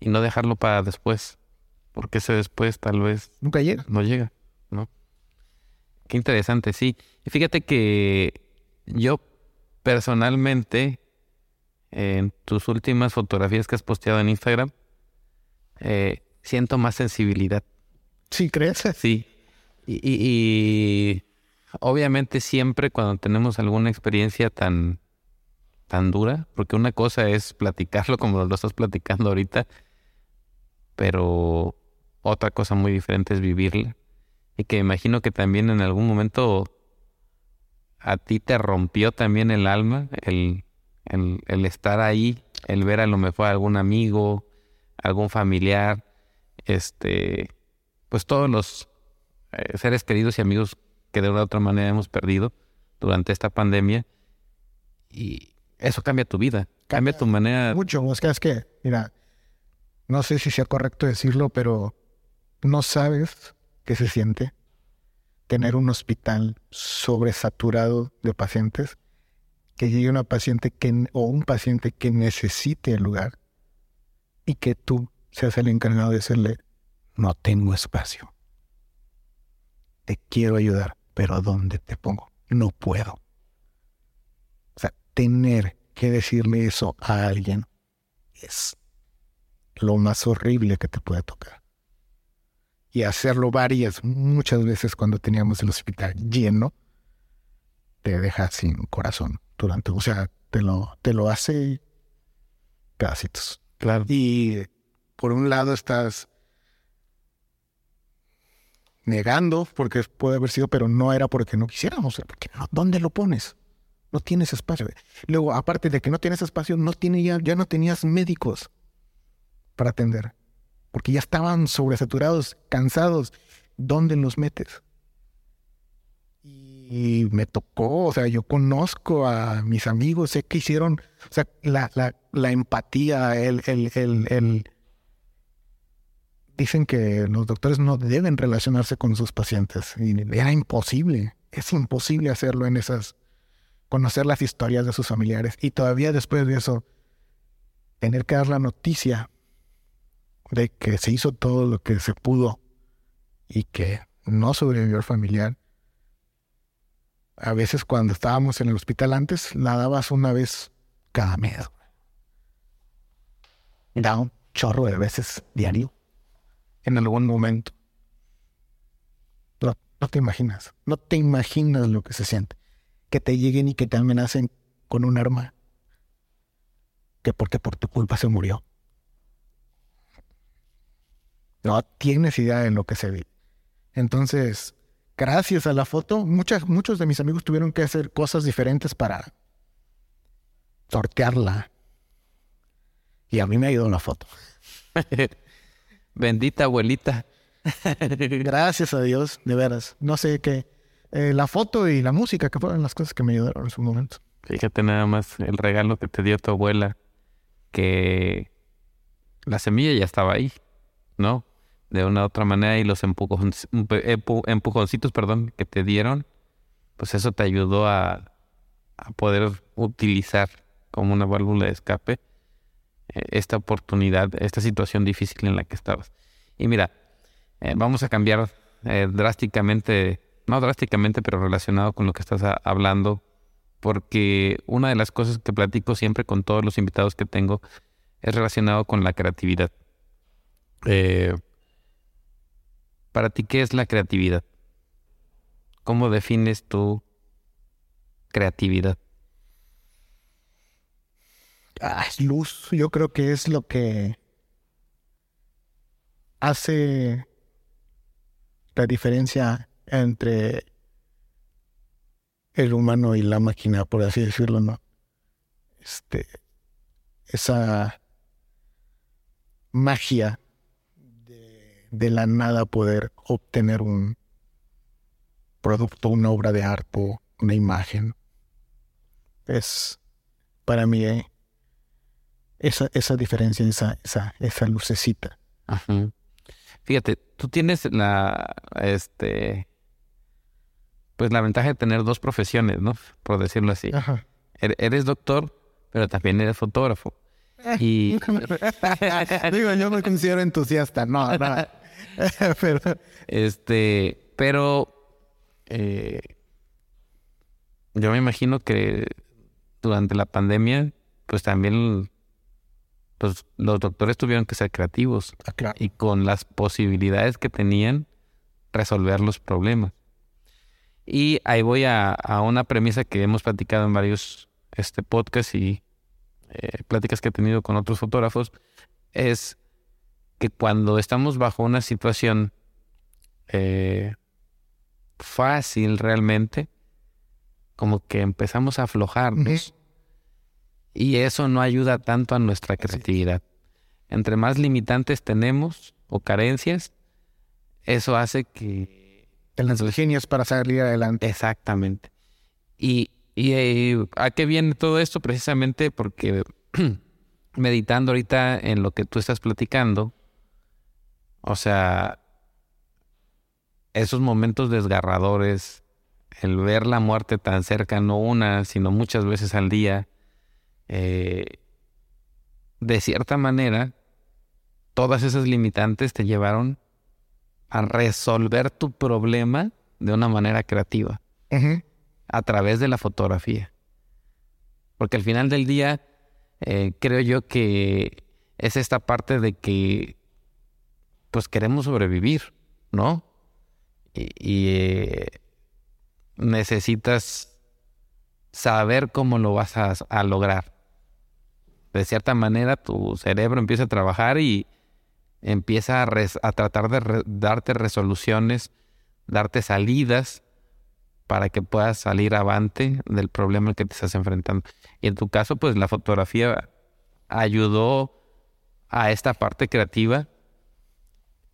y no dejarlo para después. Porque ese después tal vez... Nunca llega. No llega, ¿no? Qué interesante, sí. Y fíjate que yo personalmente, en tus últimas fotografías que has posteado en Instagram, eh, siento más sensibilidad. ¿Sí crees? Sí. Y, y, obviamente siempre cuando tenemos alguna experiencia tan, tan dura, porque una cosa es platicarlo como lo estás platicando ahorita, pero otra cosa muy diferente es vivirla. Y que imagino que también en algún momento a ti te rompió también el alma, el, el, estar ahí, el ver a lo mejor a algún amigo, algún familiar, este, pues todos los eh, seres queridos y amigos que de una u otra manera hemos perdido durante esta pandemia. Y eso cambia tu vida, cambia, tu manera. Mucho, o sea, es que, mira, no sé si sea correcto decirlo, pero no sabes qué se siente tener un hospital sobresaturado de pacientes, que llegue una paciente que, o un paciente que necesite el lugar y que tú seas el encargado de decirle, no tengo espacio. Te quiero ayudar, pero ¿dónde te pongo? No puedo. Tener que decirle eso a alguien es lo más horrible que te puede tocar y hacerlo varias, muchas veces cuando teníamos el hospital lleno, te deja sin corazón durante, o sea, te lo, te lo hace pedacitos. Claro. Y por un lado estás negando, porque puede haber sido, pero no era porque no quisiéramos, porque no, ¿dónde lo pones? No tienes espacio. Luego, aparte de que no tienes espacio, no tiene ya, ya no tenías médicos para atender porque ya estaban sobresaturados, cansados. ¿Dónde los metes? Y me tocó, o sea, yo conozco a mis amigos, sé que hicieron, o sea, la, la, empatía, el, el, el, el, Dicen que los doctores no deben relacionarse con sus pacientes. Y era imposible, es imposible hacerlo en esas, conocer las historias de sus familiares. Y todavía después de eso, tener que dar la noticia de que se hizo todo lo que se pudo y que no sobrevivió el familiar. A veces cuando estábamos en el hospital antes, la dabas una vez cada mes. Da un chorro de veces diario, en algún momento. No, no te imaginas, no te imaginas lo que se siente. Que te lleguen y que te amenacen con un arma. Que porque por tu culpa se murió. No tienes idea de lo que se ve. Entonces, gracias a la foto, muchas, muchos de mis amigos tuvieron que hacer cosas diferentes para sortearla. Y a mí me ha ido la foto. Bendita abuelita. Gracias a Dios, de veras. No sé qué. Eh, la foto y la música, que fueron las cosas que me ayudaron en su momento. Fíjate nada más el regalo que te dio tu abuela, que la semilla ya estaba ahí, ¿no? de una u otra manera y los empujoncitos perdón, que te dieron, pues eso te ayudó a, a poder utilizar como una válvula de escape eh, esta oportunidad, esta situación difícil en la que estabas. Y mira, eh, vamos a cambiar drásticamente, no drásticamente, pero relacionado con lo que estás hablando, porque una de las cosas que platico siempre con todos los invitados que tengo es relacionado con la creatividad. Eh, para ti, ¿qué es la creatividad? ¿Cómo defines tu creatividad? Ah, luz, yo creo que es lo que hace la diferencia entre el humano y la máquina, por así decirlo, ¿no? Este, esa magia de, la nada poder obtener un producto, una obra de arte, una imagen. Es para mí eh, esa, esa diferencia, esa, esa, esa lucecita. Ajá. Fíjate, tú tienes la, este, pues la ventaja de tener dos profesiones, ¿no? Por decirlo así. Ajá. Er- Eres doctor, pero también eres fotógrafo. Y Digo, yo me considero entusiasta, no, no. Pero este, pero eh, yo me imagino que durante la pandemia, pues también pues, los doctores tuvieron que ser creativos ah, claro. y con las posibilidades que tenían resolver los problemas. Y ahí voy a, a una premisa que hemos platicado en varios este, podcasts y eh, pláticas que he tenido con otros fotógrafos, es que cuando estamos bajo una situación eh, fácil realmente, como que empezamos a aflojarnos. Y eso no ayuda tanto a nuestra creatividad. Entre más limitantes tenemos o carencias, eso hace que... Te las ingenias para salir adelante. Exactamente. Y, y, eh, a qué viene todo esto? Precisamente porque meditando ahorita en lo que tú estás platicando, o sea, esos momentos desgarradores, el ver la muerte tan cerca, no una, sino muchas veces al día, eh, de cierta manera, todas esas limitantes te llevaron a resolver tu problema de una manera creativa, a través de la fotografía. Porque al final del día, eh, creo yo que es esta parte de que, pues queremos sobrevivir, ¿no? Y, y, eh, necesitas saber cómo lo vas a, a lograr. De cierta manera, tu cerebro empieza a trabajar y empieza a, res- a tratar de re- darte resoluciones, darte salidas para que puedas salir avante del problema que te estás enfrentando. Y en tu caso, pues la fotografía ayudó a esta parte creativa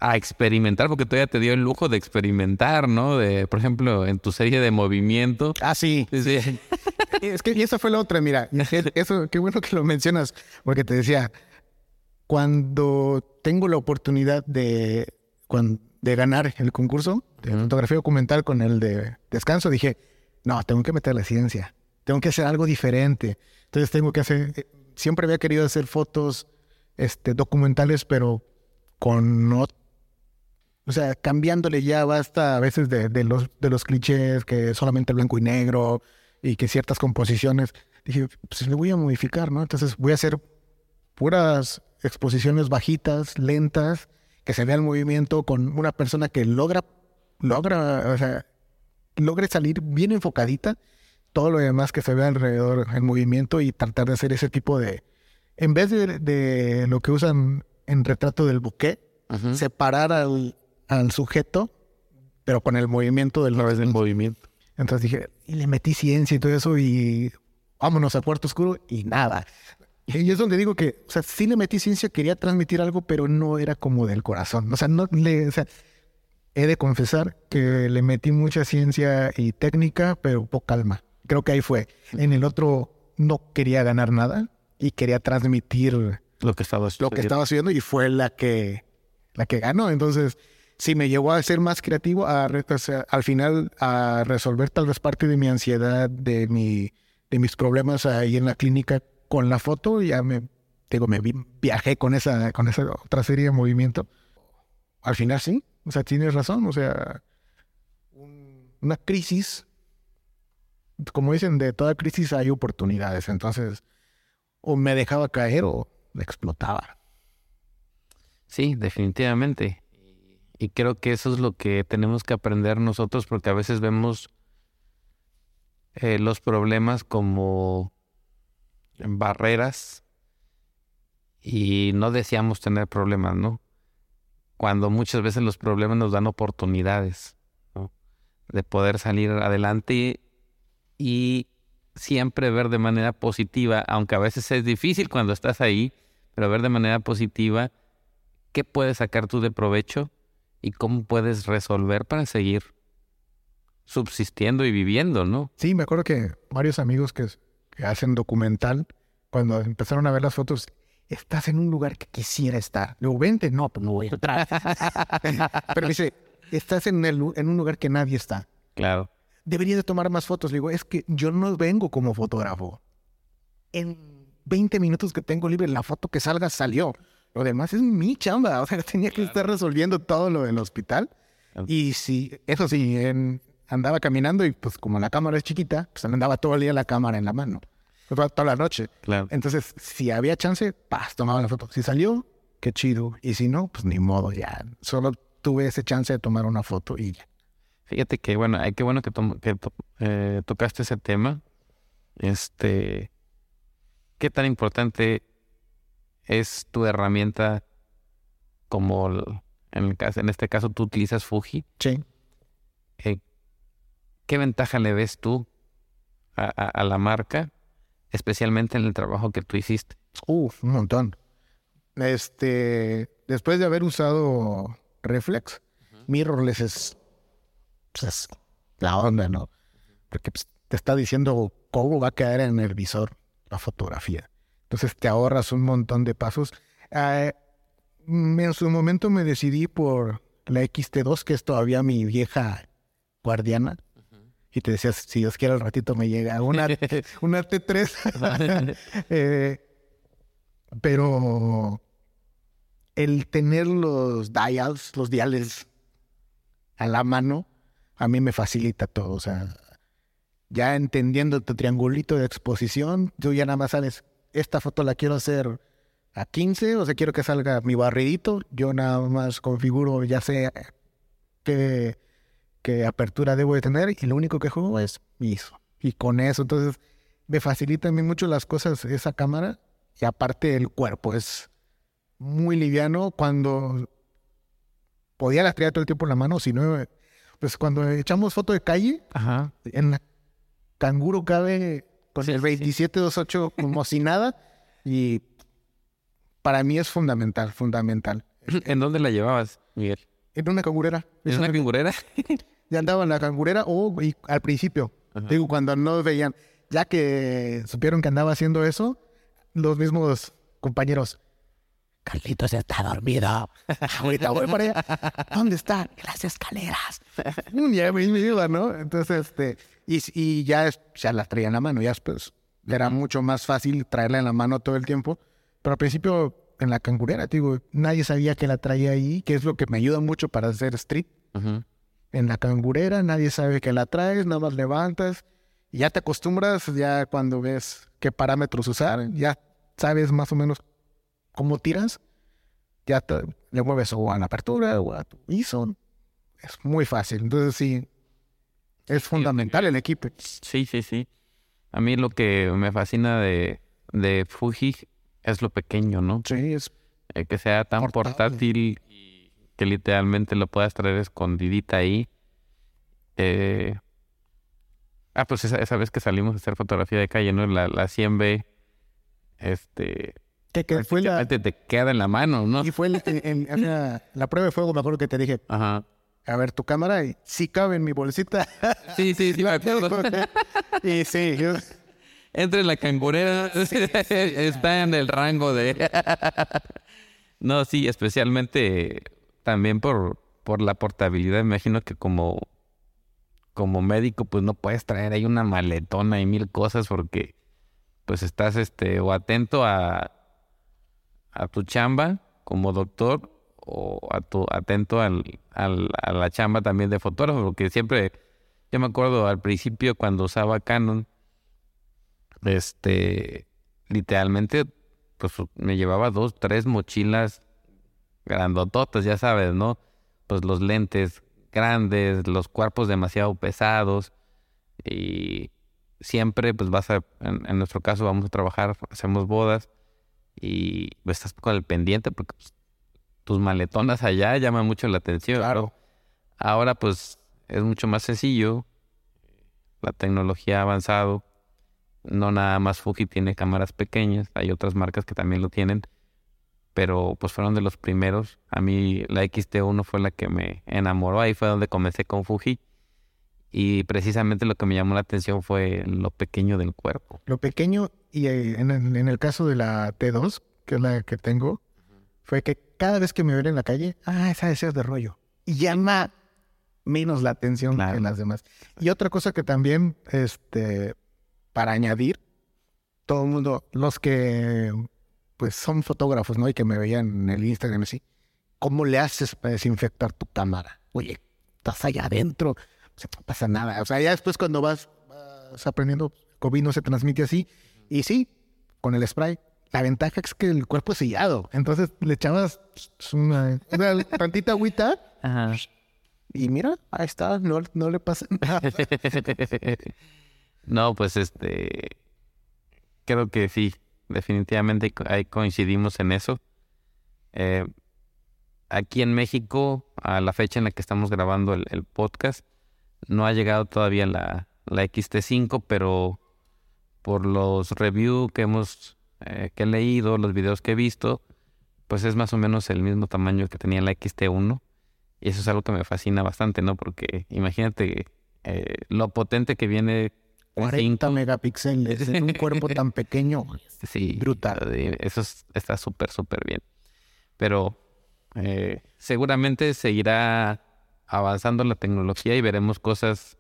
a experimentar, porque todavía te dio el lujo de experimentar, ¿no? De, por ejemplo, en tu serie de movimiento. Ah, sí. Sí, sí. Es que y esa fue la otra, mira, eso, qué bueno que lo mencionas, porque te decía, cuando tengo la oportunidad de, ganar el concurso de fotografía documental con el de descanso, dije, no, tengo que meter la ciencia, tengo que hacer algo diferente. Entonces tengo que hacer, eh, siempre había querido hacer fotos este, documentales, pero con no, o sea, cambiándole ya basta a veces de, de los, de los clichés, que solamente blanco y negro y que ciertas composiciones. Dije, pues le voy a modificar, ¿no? Entonces voy a hacer puras exposiciones bajitas, lentas, que se vea el movimiento con una persona que logra, logra, o sea, logre salir bien enfocadita, todo lo demás que se vea alrededor el movimiento y tratar de hacer ese tipo de, en vez de, de lo que usan en retrato del buque, separar al, al sujeto, pero con el movimiento del, del movimiento. entonces dije, y le metí ciencia y todo eso y vámonos a cuarto oscuro y nada. Y es donde digo que, o sea, sí le metí ciencia, quería transmitir algo, pero no era como del corazón. O sea, no le, o sea, he de confesar que le metí mucha ciencia y técnica, pero poca alma. Creo que ahí fue. En el otro no quería ganar nada y quería transmitir Lo que estaba lo que estaba haciendo y fue la que la que ganó. Entonces, sí me llevó a ser más creativo, a, o sea, al final a resolver tal vez parte de mi ansiedad, de mi de mis problemas ahí en la clínica con la foto. Ya me digo, me vi- viajé con esa con esa otra serie de movimiento. Al final sí, o sea, tienes razón, o sea, un- una crisis como dicen, de toda crisis hay oportunidades. Entonces, o me dejaba caer o explotaba. Sí, definitivamente. Y creo que eso es lo que tenemos que aprender nosotros porque a veces vemos eh, los problemas como barreras y no deseamos tener problemas, ¿no? Cuando muchas veces los problemas nos dan oportunidades. De poder salir adelante y siempre ver de manera positiva, aunque a veces es difícil cuando estás ahí, pero ver de manera positiva qué puedes sacar tú de provecho y cómo puedes resolver para seguir subsistiendo y viviendo, ¿no? Sí, me acuerdo que varios amigos que, que hacen documental, cuando empezaron a ver las fotos, estás en un lugar que quisiera estar. Luego, vente, no, pues no voy a entrar. Pero dice, estás en, el, en un lugar que nadie está. Claro. Deberías de tomar más fotos. Le digo, es que yo no vengo como fotógrafo. En 20 minutos que tengo libre, la foto que salga salió. Lo demás es mi chamba. O sea, tenía que estar resolviendo todo lo del hospital. Y sí, eso sí, en, andaba caminando y pues como la cámara es chiquita, pues andaba todo el día la cámara en la mano. Pues, toda la noche. Claro. Entonces, si había chance, paz, tomaba la foto. Si salió, qué chido. Y si no, pues ni modo, ya. Solo tuve ese chance de tomar una foto y ya. Fíjate que bueno, qué bueno que, que eh, tocaste ese tema. Este, ¿qué tan importante es tu herramienta como en, el caso, en este caso tú utilizas Fuji? Sí. Eh, ¿Qué ventaja le ves tú a, a, la marca, especialmente en el trabajo que tú hiciste? Uh, un montón. Este, después de haber usado Reflex, Mirrorless es, pues, es la onda, ¿no? Porque pues, te está diciendo cómo va a quedar en el visor la fotografía. Entonces te ahorras un montón de pasos. Eh, en su momento me decidí por la XT2, que es todavía mi vieja guardiana. Y te decías, si Dios quiere al ratito me llega una, una T3. eh, pero el tener los dials, los diales a la mano, a mí me facilita todo. O sea, ya entendiendo tu triangulito de exposición, tú ya nada más sabes, esta foto la quiero hacer a 15, o sea, quiero que salga mi barridito, yo nada más configuro, ya sé qué, qué apertura debo de tener, y lo único que juego es ISO. Y con eso, entonces, me facilita a mí mucho las cosas esa cámara, y aparte el cuerpo es muy liviano cuando podía las traer todo el tiempo en la mano, si no, pues cuando echamos foto de calle, en la canguro cabe con el 2728 como si nada y para mí es fundamental, fundamental. ¿En dónde la llevabas, Miguel? En una cangurera. ¿En una cangurera? ya andaba en la cangurera o al principio, digo, cuando no veían, ya que supieron que andaba haciendo eso, los mismos compañeros, Carlitos está dormido. Ahorita voy para allá. ¿Dónde está? En las escaleras. ya me iba, ¿no? Entonces, este, y, y ya, ya las traía en la mano. Ya después era mucho más fácil traerla en la mano todo el tiempo. Pero al principio, en la cangurera, digo, nadie sabía que la traía ahí, que es lo que me ayuda mucho para hacer street. En la cangurera, nadie sabe que la traes, nada más levantas. Y ya te acostumbras, ya cuando ves qué parámetros usar, ya sabes más o menos cómo tiras, ya te, le mueves o a la apertura o a tu ISO. Es muy fácil. Entonces sí, es fundamental el equipo. Sí, sí, sí. A mí lo que me fascina de, de Fuji es lo pequeño, ¿no? Sí, es... Eh, que sea tan portátil, que literalmente lo puedas traer escondidita ahí. Eh... Ah, pues esa, esa, vez que salimos a hacer fotografía de calle, ¿no? La, la 100B, este, que, fue la... te queda en la mano, ¿no? Y fue en, la prueba de fuego, me acuerdo que te dije, Ajá. a ver tu cámara y sí cabe en mi bolsita. Sí, sí, sí, me acuerdo. y sí, yo... Entre la cangurera, está en el rango de... no, sí, especialmente también por, por la portabilidad. Imagino que como, como médico, pues no puedes traer ahí una maletona y mil cosas porque pues estás este o atento a a tu chamba como doctor o a tu, atento al, al, a la chamba también de fotógrafo, porque siempre, yo me acuerdo al principio cuando usaba Canon, este, literalmente, pues me llevaba dos, tres mochilas grandototas, ya sabes, ¿no? Pues los lentes grandes, los cuerpos demasiado pesados y siempre, pues vas a, en nuestro caso vamos a trabajar, hacemos bodas y estás con el pendiente porque pues, tus maletonas allá llaman mucho la atención. Claro. Ahora pues es mucho más sencillo, la tecnología ha avanzado No nada más Fuji tiene cámaras pequeñas, hay otras marcas que también lo tienen, pero pues fueron de los primeros. A mí la XT1 fue la que me enamoró, ahí fue donde comencé con Fuji. Y precisamente lo que me llamó la atención fue lo pequeño del cuerpo. Lo pequeño, y eh, en, el- en el caso de la T2, que es la que tengo, fue que cada vez que me ven en la calle, ah, esa deseo de rollo. Y llama menos la atención Claro. que las demás. Y otra cosa que también, este, para añadir, todo el mundo, los que pues son fotógrafos, ¿no? Y que me veían en el Instagram así, ¿cómo le haces para desinfectar tu cámara? Oye, estás allá adentro, o sea, no pasa nada. O sea, ya después cuando vas, vas aprendiendo, COVID no se transmite así. Y sí, con el spray. La ventaja es que el cuerpo es sellado. Entonces le echabas pues, una, una tantita agüita Ajá. y mira, ahí está, no, no le pasa nada. no, pues este. Creo que sí, definitivamente ahí coincidimos en eso. Eh, aquí en México, a la fecha en la que estamos grabando el, el podcast, no ha llegado todavía la, la XT5, pero por los reviews que hemos eh, que he leído, los videos que he visto, pues es más o menos el mismo tamaño que tenía la XT1. Y eso es algo que me fascina bastante, ¿no? Porque imagínate eh, lo potente que viene 40 5. megapíxeles en un cuerpo tan pequeño. Sí, Brutal. Eso es- está súper, súper bien. Pero eh, seguramente seguirá avanzando la tecnología y veremos cosas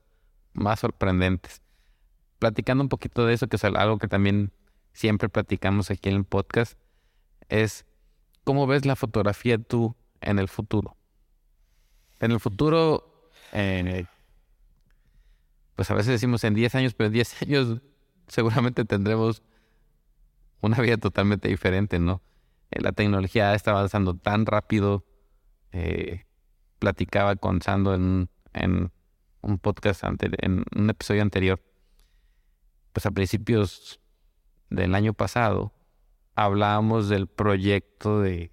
más sorprendentes. Platicando un poquito de eso, que es algo que también siempre platicamos aquí en el podcast, es cómo ves la fotografía tú en el futuro. En el futuro, eh, pues a veces decimos en 10 años, pero en 10 años seguramente tendremos una vida totalmente diferente, ¿no? Eh, la tecnología está avanzando tan rápido. eh, platicaba con Sando en, en un podcast, ante- en un episodio anterior. Pues a principios del año pasado hablábamos del proyecto de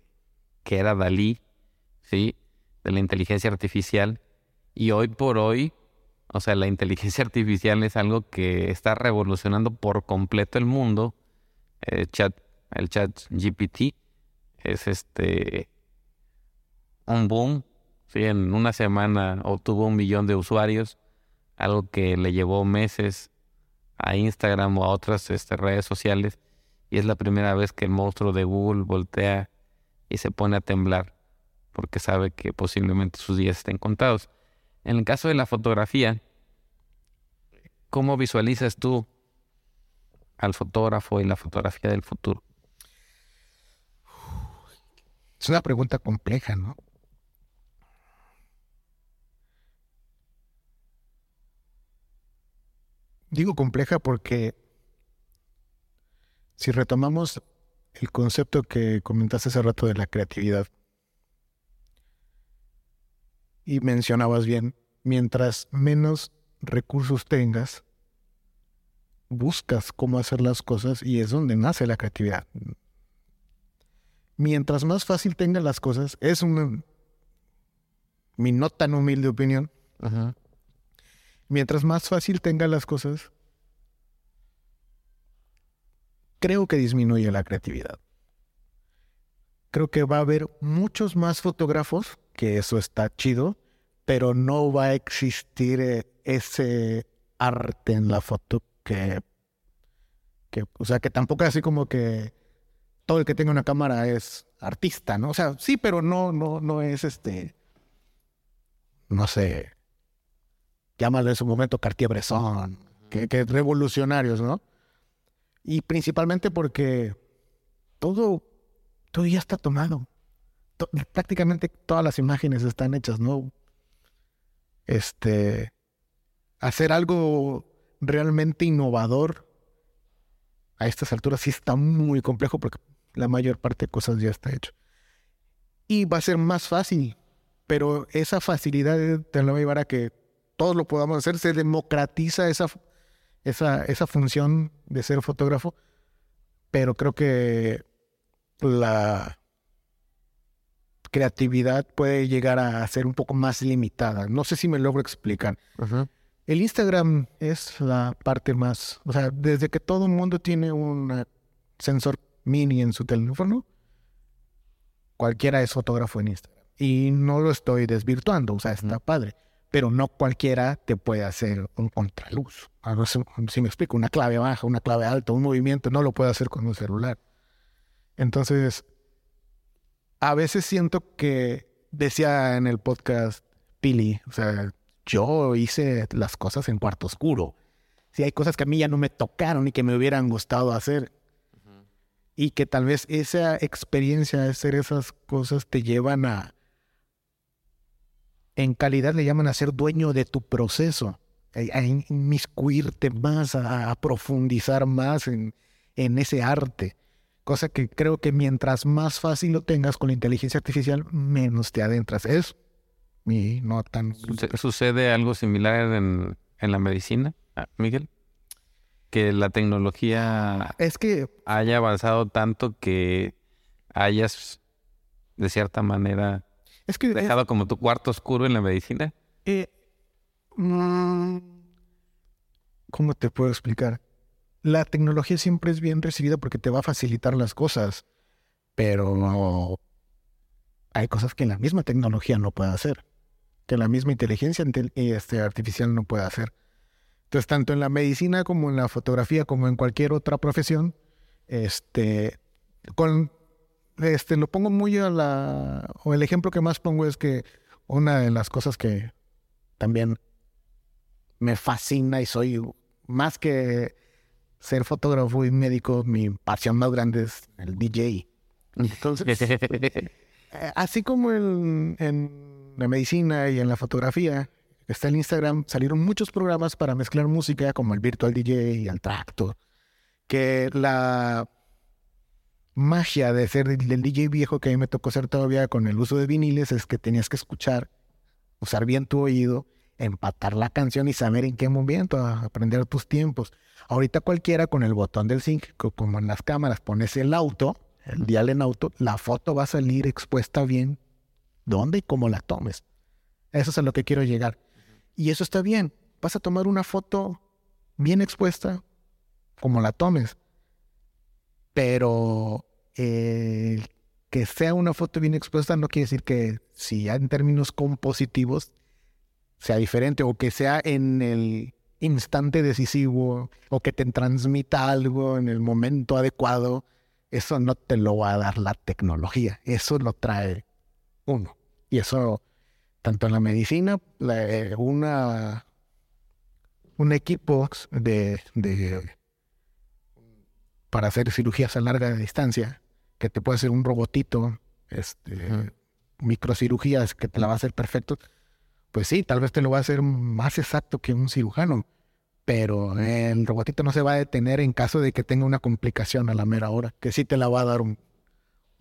que era Dalí, ¿sí? De la inteligencia artificial. Y hoy por hoy, o sea, la inteligencia artificial es algo que está revolucionando por completo el mundo. El chat, el chat GPT es este un boom. En una semana obtuvo un millón de usuarios, algo que le llevó meses a Instagram o a otras este, redes sociales. Y es la primera vez que el monstruo de Google voltea y se pone a temblar porque sabe que posiblemente sus días estén contados. En el caso de la fotografía, ¿cómo visualizas tú al fotógrafo y la fotografía del futuro? Es una pregunta compleja, ¿no? Digo compleja porque si retomamos el concepto que comentaste hace rato de la creatividad y mencionabas bien, mientras menos recursos tengas, buscas cómo hacer las cosas y es donde nace la creatividad mientras más fácil tengan las cosas, es una mi no tan humilde opinión, mientras más fácil tengan las cosas, creo que disminuye la creatividad. Creo que va a haber muchos más fotógrafos, que eso está chido, pero no va a existir eh, ese arte en la foto que, que, o sea, que tampoco es así como que todo el que tenga una cámara es artista, ¿no? O sea, sí, pero no, no, no es este, no sé, llámalo en su momento Cartier-Bresson, que, que revolucionarios, ¿no? Y principalmente porque todo, todo ya está tomado. Prácticamente todas las imágenes están hechas, ¿no? Este, hacer algo realmente innovador a estas alturas sí está muy complejo porque la mayor parte de cosas ya está hecho. Y va a ser más fácil, pero esa facilidad te la va a llevar a que todos lo podamos hacer. Se democratiza esa, esa, esa función de ser fotógrafo, pero creo que la creatividad puede llegar a ser un poco más limitada. No sé si me logro explicar. El Instagram es la parte más, o sea, desde que todo el mundo tiene un sensor mini en su teléfono, cualquiera es fotógrafo en Instagram. Y no lo estoy desvirtuando, o sea, está padre. Pero no cualquiera te puede hacer un contraluz. Si me explico, una clave baja, una clave alta, un movimiento, no lo puede hacer con un celular. Entonces, a veces siento que decía en el podcast Pili, o sea, yo hice las cosas en cuarto oscuro. Si hay cosas que a mí ya no me tocaron y que me hubieran gustado hacer. Y que tal vez esa experiencia de hacer esas cosas te llevan a, en calidad le llaman a ser dueño de tu proceso, a inmiscuirte más, a, profundizar más en, en ese arte. Cosa que creo que mientras más fácil lo tengas con la inteligencia artificial, menos te adentras. Es mi no tan... ¿Sucede algo similar en, en la medicina, ah, Miguel? Que la tecnología es que haya avanzado tanto que hayas, de cierta manera, es que dejado como tu cuarto oscuro en la medicina. Eh, mm, ¿Cómo te puedo explicar? La tecnología siempre es bien recibida porque te va a facilitar las cosas, pero hay cosas que la misma tecnología no puede hacer, que la misma inteligencia este, artificial no puede hacer. Entonces, tanto en la medicina como en la fotografía, como en cualquier otra profesión, este, con, este, lo pongo muy a la, o el ejemplo que más pongo es que una de las cosas que también me fascina y soy más que ser fotógrafo y médico, mi pasión más grande es el DJ. Entonces, eh, así como en, la medicina y en la fotografía, está el Instagram, salieron muchos programas para mezclar música, como el Virtual DJ y el Tractor, que la magia de ser el DJ viejo que a mí me tocó ser todavía con el uso de viniles es que tenías que escuchar, usar bien tu oído, empatar la canción y saber en qué momento, aprender tus tiempos. Ahorita cualquiera con el botón del sync, como en las cámaras, pones el auto, el dial en auto, la foto va a salir expuesta bien dónde y cómo la tomes. Eso es a lo que quiero llegar. Y eso está bien. Vas a tomar una foto bien expuesta, como la tomes. Pero que sea una foto bien expuesta no quiere decir que si ya en términos compositivos sea diferente o que sea en el instante decisivo o que te transmita algo en el momento adecuado, eso no te lo va a dar la tecnología, eso lo trae uno. Y eso, tanto en la medicina, una, un equipo de, de, para hacer cirugías a larga distancia, que te puede hacer un robotito, este, microcirugías que te la va a hacer perfecto, pues sí, tal vez te lo va a hacer más exacto que un cirujano, pero el robotito no se va a detener en caso de que tenga una complicación a la mera hora, que sí te la va a dar un,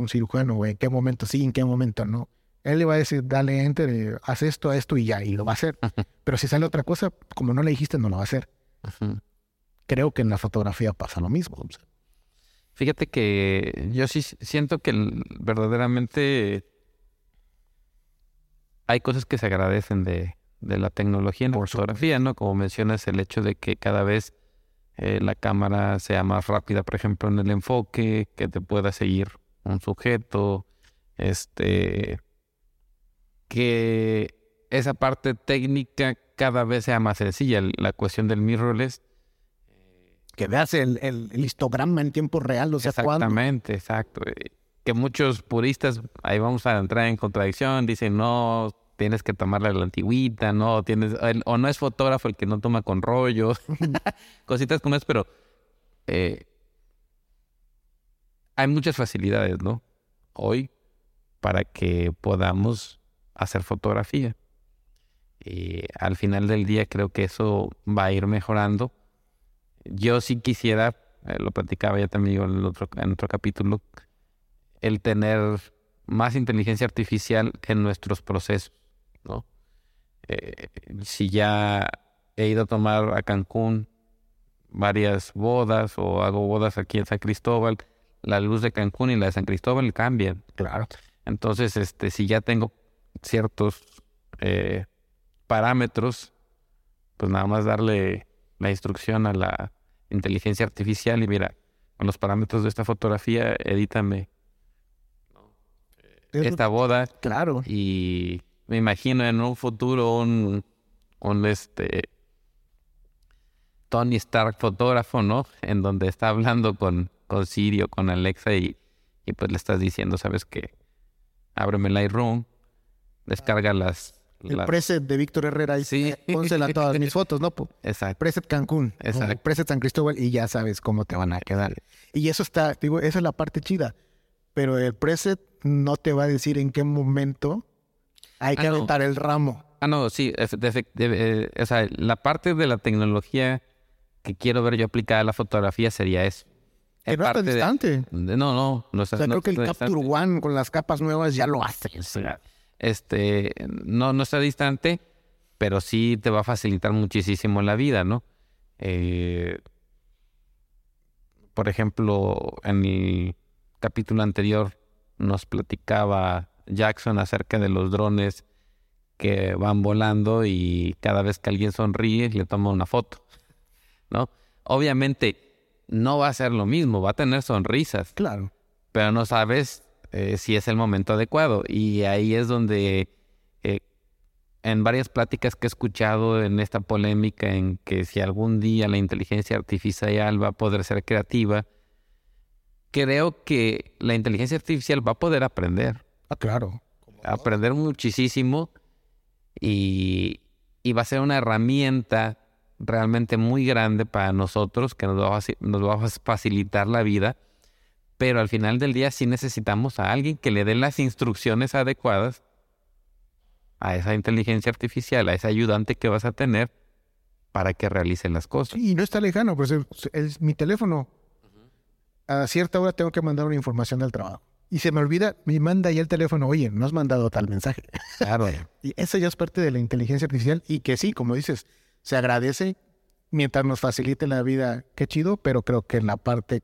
cirujano, güey, en qué momento sí, en qué momento no. Él le va a decir, dale enter, haz esto, esto y ya, y lo va a hacer. Pero si sale otra cosa, como no le dijiste, no lo va a hacer. Creo que en la fotografía pasa lo mismo. Fíjate que yo sí siento que verdaderamente hay cosas que se agradecen de, la tecnología en la fotografía, ¿no? Como mencionas, el hecho de que cada vez eh, la cámara sea más rápida, por ejemplo, en el enfoque, que te pueda seguir un sujeto, este, que esa parte técnica cada vez sea más sencilla. La cuestión del mirrorless. Que veas el, el, histograma en tiempo real, o sea, Exactamente, exacto. Eh, que muchos puristas, ahí vamos a entrar en contradicción, dicen, no, tienes que tomarle la antigüita, ¿no? Tienes, o no es fotógrafo el que no toma con rollo, cositas como es, pero eh, hay muchas facilidades, ¿no? Hoy para que podamos hacer fotografía. Y al final del día creo que eso va a ir mejorando. Yo sí quisiera, eh, lo platicaba ya también en, otro, en otro capítulo, el tener más inteligencia artificial en nuestros procesos. ¿No? Eh, si ya he ido a tomar a Cancún varias bodas o hago bodas aquí en San Cristóbal, la luz de Cancún y la de San Cristóbal cambian. Claro. Entonces, este, si ya tengo ciertos eh, parámetros, pues nada más darle la instrucción a la inteligencia artificial y mira, con los parámetros de esta fotografía, edítame esta boda. Claro. Y me imagino en un futuro un, un este Tony Stark fotógrafo, ¿no? En donde está hablando con, con Siri o con Alexa y, y pues le estás diciendo, ¿sabes qué? Ábreme Lightroom, descarga las... El preset de Víctor Herrera y sí. pónsela a todas mis fotos, ¿no? Exacto. Preset Cancún, Exacto. preset San Cristóbal y ya sabes cómo te van a quedar. Y eso está, digo, esa es la parte chida. Pero el preset no te va a decir en qué momento hay que ah, el ramo. Ah, no, sí. Eh, o sea, la parte de la tecnología que quiero ver yo aplicada a la fotografía sería eso. Es está distante. no, no. no está, o sea, creo que el Capture One con las capas nuevas ya lo hace. Este, no, no está distante, pero sí te va a facilitar muchísimo la vida, ¿no? Eh, por ejemplo, en el capítulo anterior nos platicaba Jackson acerca de los drones que van volando y cada vez que alguien sonríe le toma una foto, ¿no? Obviamente no va a ser lo mismo, va a tener sonrisas. Claro. Pero no sabes eh, si es el momento adecuado. Y ahí es donde eh, en varias pláticas que he escuchado en esta polémica en que si algún día la inteligencia artificial va a poder ser creativa, creo que la inteligencia artificial va a poder aprender. Ah, claro. Aprender muchísimo y, va a ser una herramienta realmente muy grande para nosotros que nos va, a, nos va a facilitar la vida. Pero al final del día sí necesitamos a alguien que le dé las instrucciones adecuadas a esa inteligencia artificial, a ese ayudante que vas a tener para que realice las cosas. Y no está lejano, pues es mi teléfono a cierta hora tengo que mandar una información del trabajo. Y se me olvida, me manda ahí el teléfono, oye, no has mandado tal mensaje. Claro. y eso ya es parte de la inteligencia artificial y que sí, como dices, se agradece mientras nos facilite la vida, qué chido, pero creo que en la parte,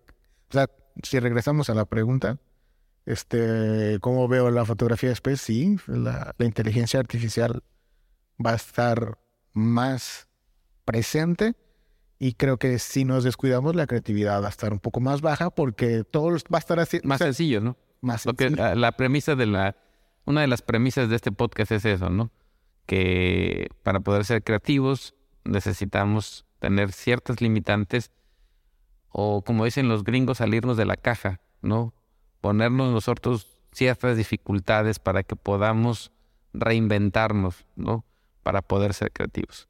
o sea, si regresamos a la pregunta, este, ¿cómo veo la fotografía después? Sí, la, la inteligencia artificial va a estar más presente y creo que si nos descuidamos, la creatividad va a estar un poco más baja porque todo va a estar así. Más sencillo, ¿no? Más sencillo. la, premisa de la. Una de las premisas de este podcast es eso, ¿no? Que para poder ser creativos necesitamos tener ciertas limitantes o, como dicen los gringos, salirnos de la caja, ¿no? Ponernos nosotros ciertas dificultades para que podamos reinventarnos, ¿no? Para poder ser creativos.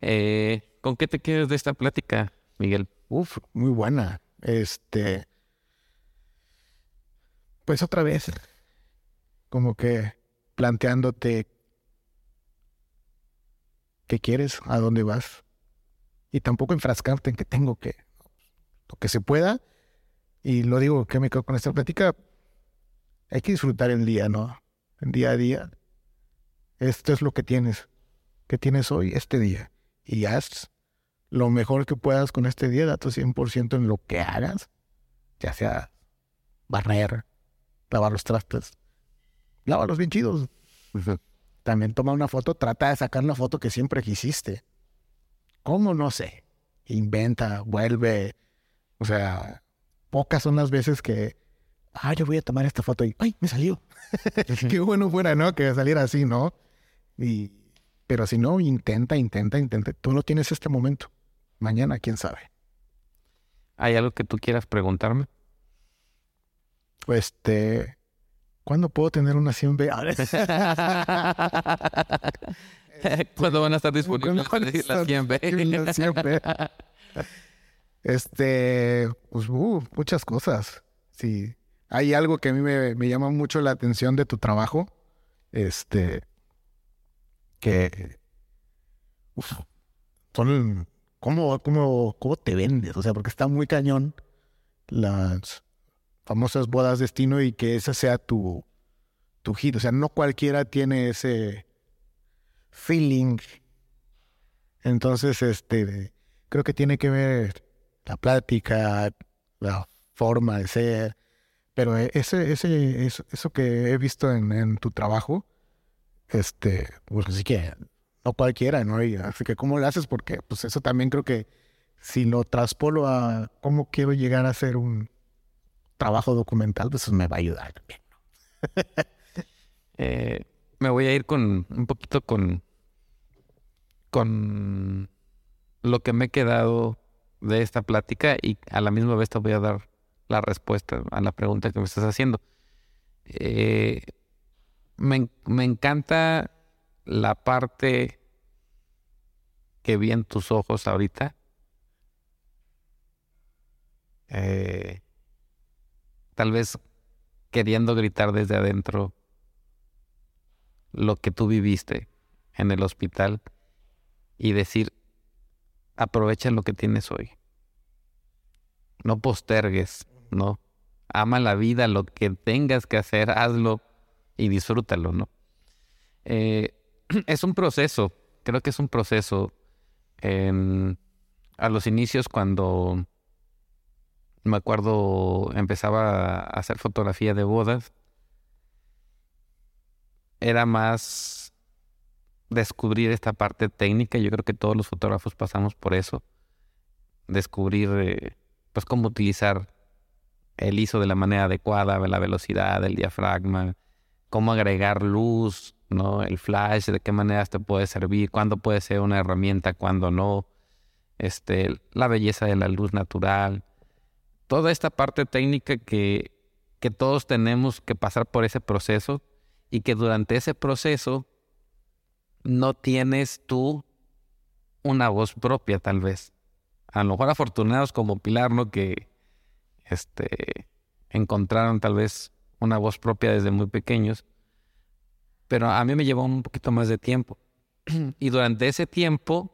Eh, ¿Con qué te quedas de esta plática, Miguel? Uf, muy buena. Este. Pues otra vez, como que planteándote qué quieres, a dónde vas. Y tampoco enfrascarte en que tengo que. Lo que se pueda. Y lo digo que me quedo con esta plática. Hay que disfrutar el día, ¿no? El día a día. Esto es lo que tienes. ¿Qué tienes hoy? Este día. Y haz lo mejor que puedas con este día, da tu 100% en lo que hagas, ya sea barrer, lavar los trastes, lávalos bien chidos. También toma una foto, trata de sacar una foto que siempre quisiste. ¿Cómo? No sé. Inventa, vuelve. O sea, pocas son las veces que, ah, yo voy a tomar esta foto y, ay, me salió. Qué bueno fuera, ¿no? Que saliera así, ¿no? Y, pero si no, intenta, intenta, intenta. Tú no tienes este momento. Mañana, quién sabe. ¿Hay algo que tú quieras preguntarme? Pues, este, ¿cuándo puedo tener una 100B? ¿Cuándo van a estar disponibles las 100B? Este, pues, uh, muchas cosas. Sí. Hay algo que a mí me, me, llama mucho la atención de tu trabajo. Este, que uf, son ¿Cómo, cómo, cómo te vendes? O sea, porque está muy cañón las famosas bodas destino y que esa sea tu, tu hit. O sea, no cualquiera tiene ese feeling. Entonces, este, creo que tiene que ver la plática, la forma de ser. Pero ese, ese, eso, eso que he visto en, tu trabajo, este, pues sí que no cualquiera, ¿no? Así que, ¿cómo lo haces? Porque, pues, eso también creo que si lo traspolo a cómo quiero llegar a hacer un trabajo documental, pues me va a ayudar también. eh, me voy a ir con un poquito con, con lo que me he quedado de esta plática y a la misma vez te voy a dar la respuesta a la pregunta que me estás haciendo. Eh, me, encanta la parte que vi en tus ojos ahorita. Eh, tal vez queriendo gritar desde adentro lo que tú viviste en el hospital y decir, aprovecha lo que tienes hoy. No postergues, ¿no? Ama la vida, lo que tengas que hacer, hazlo y disfrútalo, ¿no? Eh, es un proceso, creo que es un proceso. a los inicios, cuando me acuerdo, empezaba a hacer fotografía de bodas, era más descubrir esta parte técnica. Yo creo que todos los fotógrafos pasamos por eso. Descubrir, eh, pues, cómo utilizar el ISO de la manera adecuada, la velocidad, el diafragma, cómo agregar luz, ¿no? El flash, de qué maneras te puede servir, cuándo puede ser una herramienta, cuándo no. Este, la belleza de la luz natural. Toda esta parte técnica que, que todos tenemos que pasar por ese proceso y que durante ese proceso no tienes tú una voz propia tal vez. A lo mejor afortunados como Pilar, ¿no? Que este, encontraron tal vez una voz propia desde muy pequeños. Pero a mí me llevó un poquito más de tiempo. Y durante ese tiempo,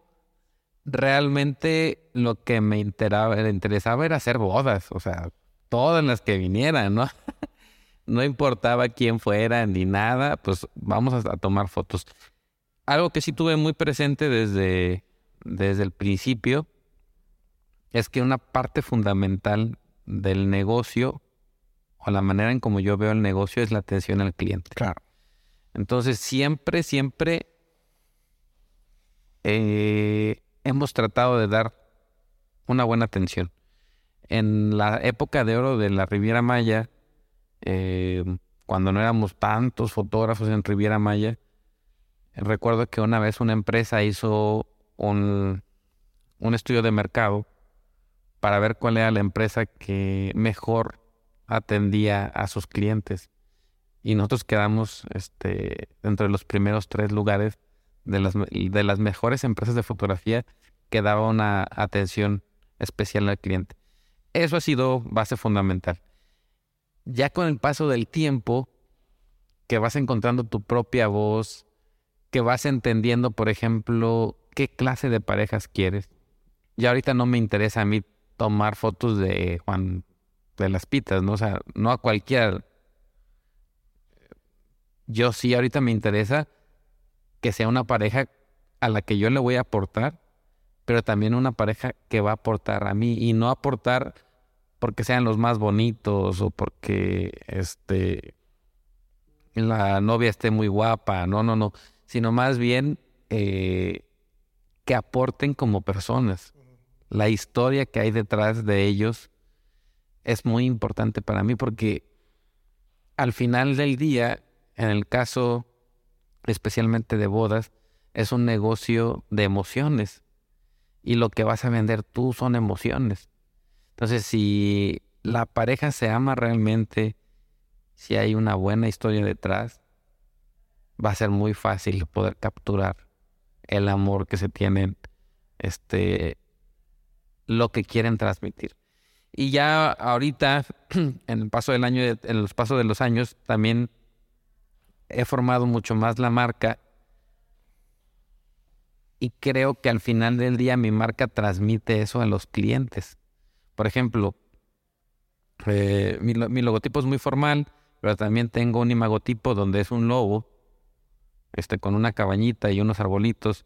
realmente lo que me interesaba era hacer bodas. O sea, todas las que vinieran, ¿no? no importaba quién fuera ni nada, pues vamos a, tomar fotos. Algo que sí tuve muy presente desde, desde el principio es que una parte fundamental del negocio o la manera en como yo veo el negocio es la atención al cliente. Claro. Entonces siempre, siempre eh, hemos tratado de dar una buena atención. En la época de oro de la Riviera Maya, eh, cuando no éramos tantos fotógrafos en Riviera Maya, recuerdo que una vez una empresa hizo un, estudio de mercado para ver cuál era la empresa que mejor atendía a sus clientes. Y nosotros quedamos este, entre los primeros tres lugares de las, de las mejores empresas de fotografía que daba una atención especial al cliente. Eso ha sido base fundamental ya con el paso del tiempo, que vas encontrando tu propia voz, que vas entendiendo, por ejemplo, qué clase de parejas quieres. Y ahorita no me interesa a mí tomar fotos de Juan de las Pitas, ¿no? O sea, no a cualquiera. Yo sí, ahorita me interesa que sea una pareja a la que yo le voy a aportar, pero también una pareja que va a aportar a mí y no aportar porque sean los más bonitos o porque este la novia esté muy guapa, no, no, no, sino más bien eh, que aporten como personas. La historia que hay detrás de ellos es muy importante para mí porque al final del día, en el caso especialmente de bodas, es un negocio de emociones y lo que vas a vender tú son emociones. Entonces, si la pareja se ama realmente, si hay una buena historia detrás, va a ser muy fácil poder capturar el amor que se tienen, este, lo que quieren transmitir. Y ya ahorita, en el paso del año, en los pasos de los años, también he formado mucho más la marca y creo que al final del día mi marca transmite eso a los clientes. Por ejemplo, eh, mi, logotipo es muy formal, pero también tengo un imagotipo donde es un lobo, este, con una cabañita y unos arbolitos.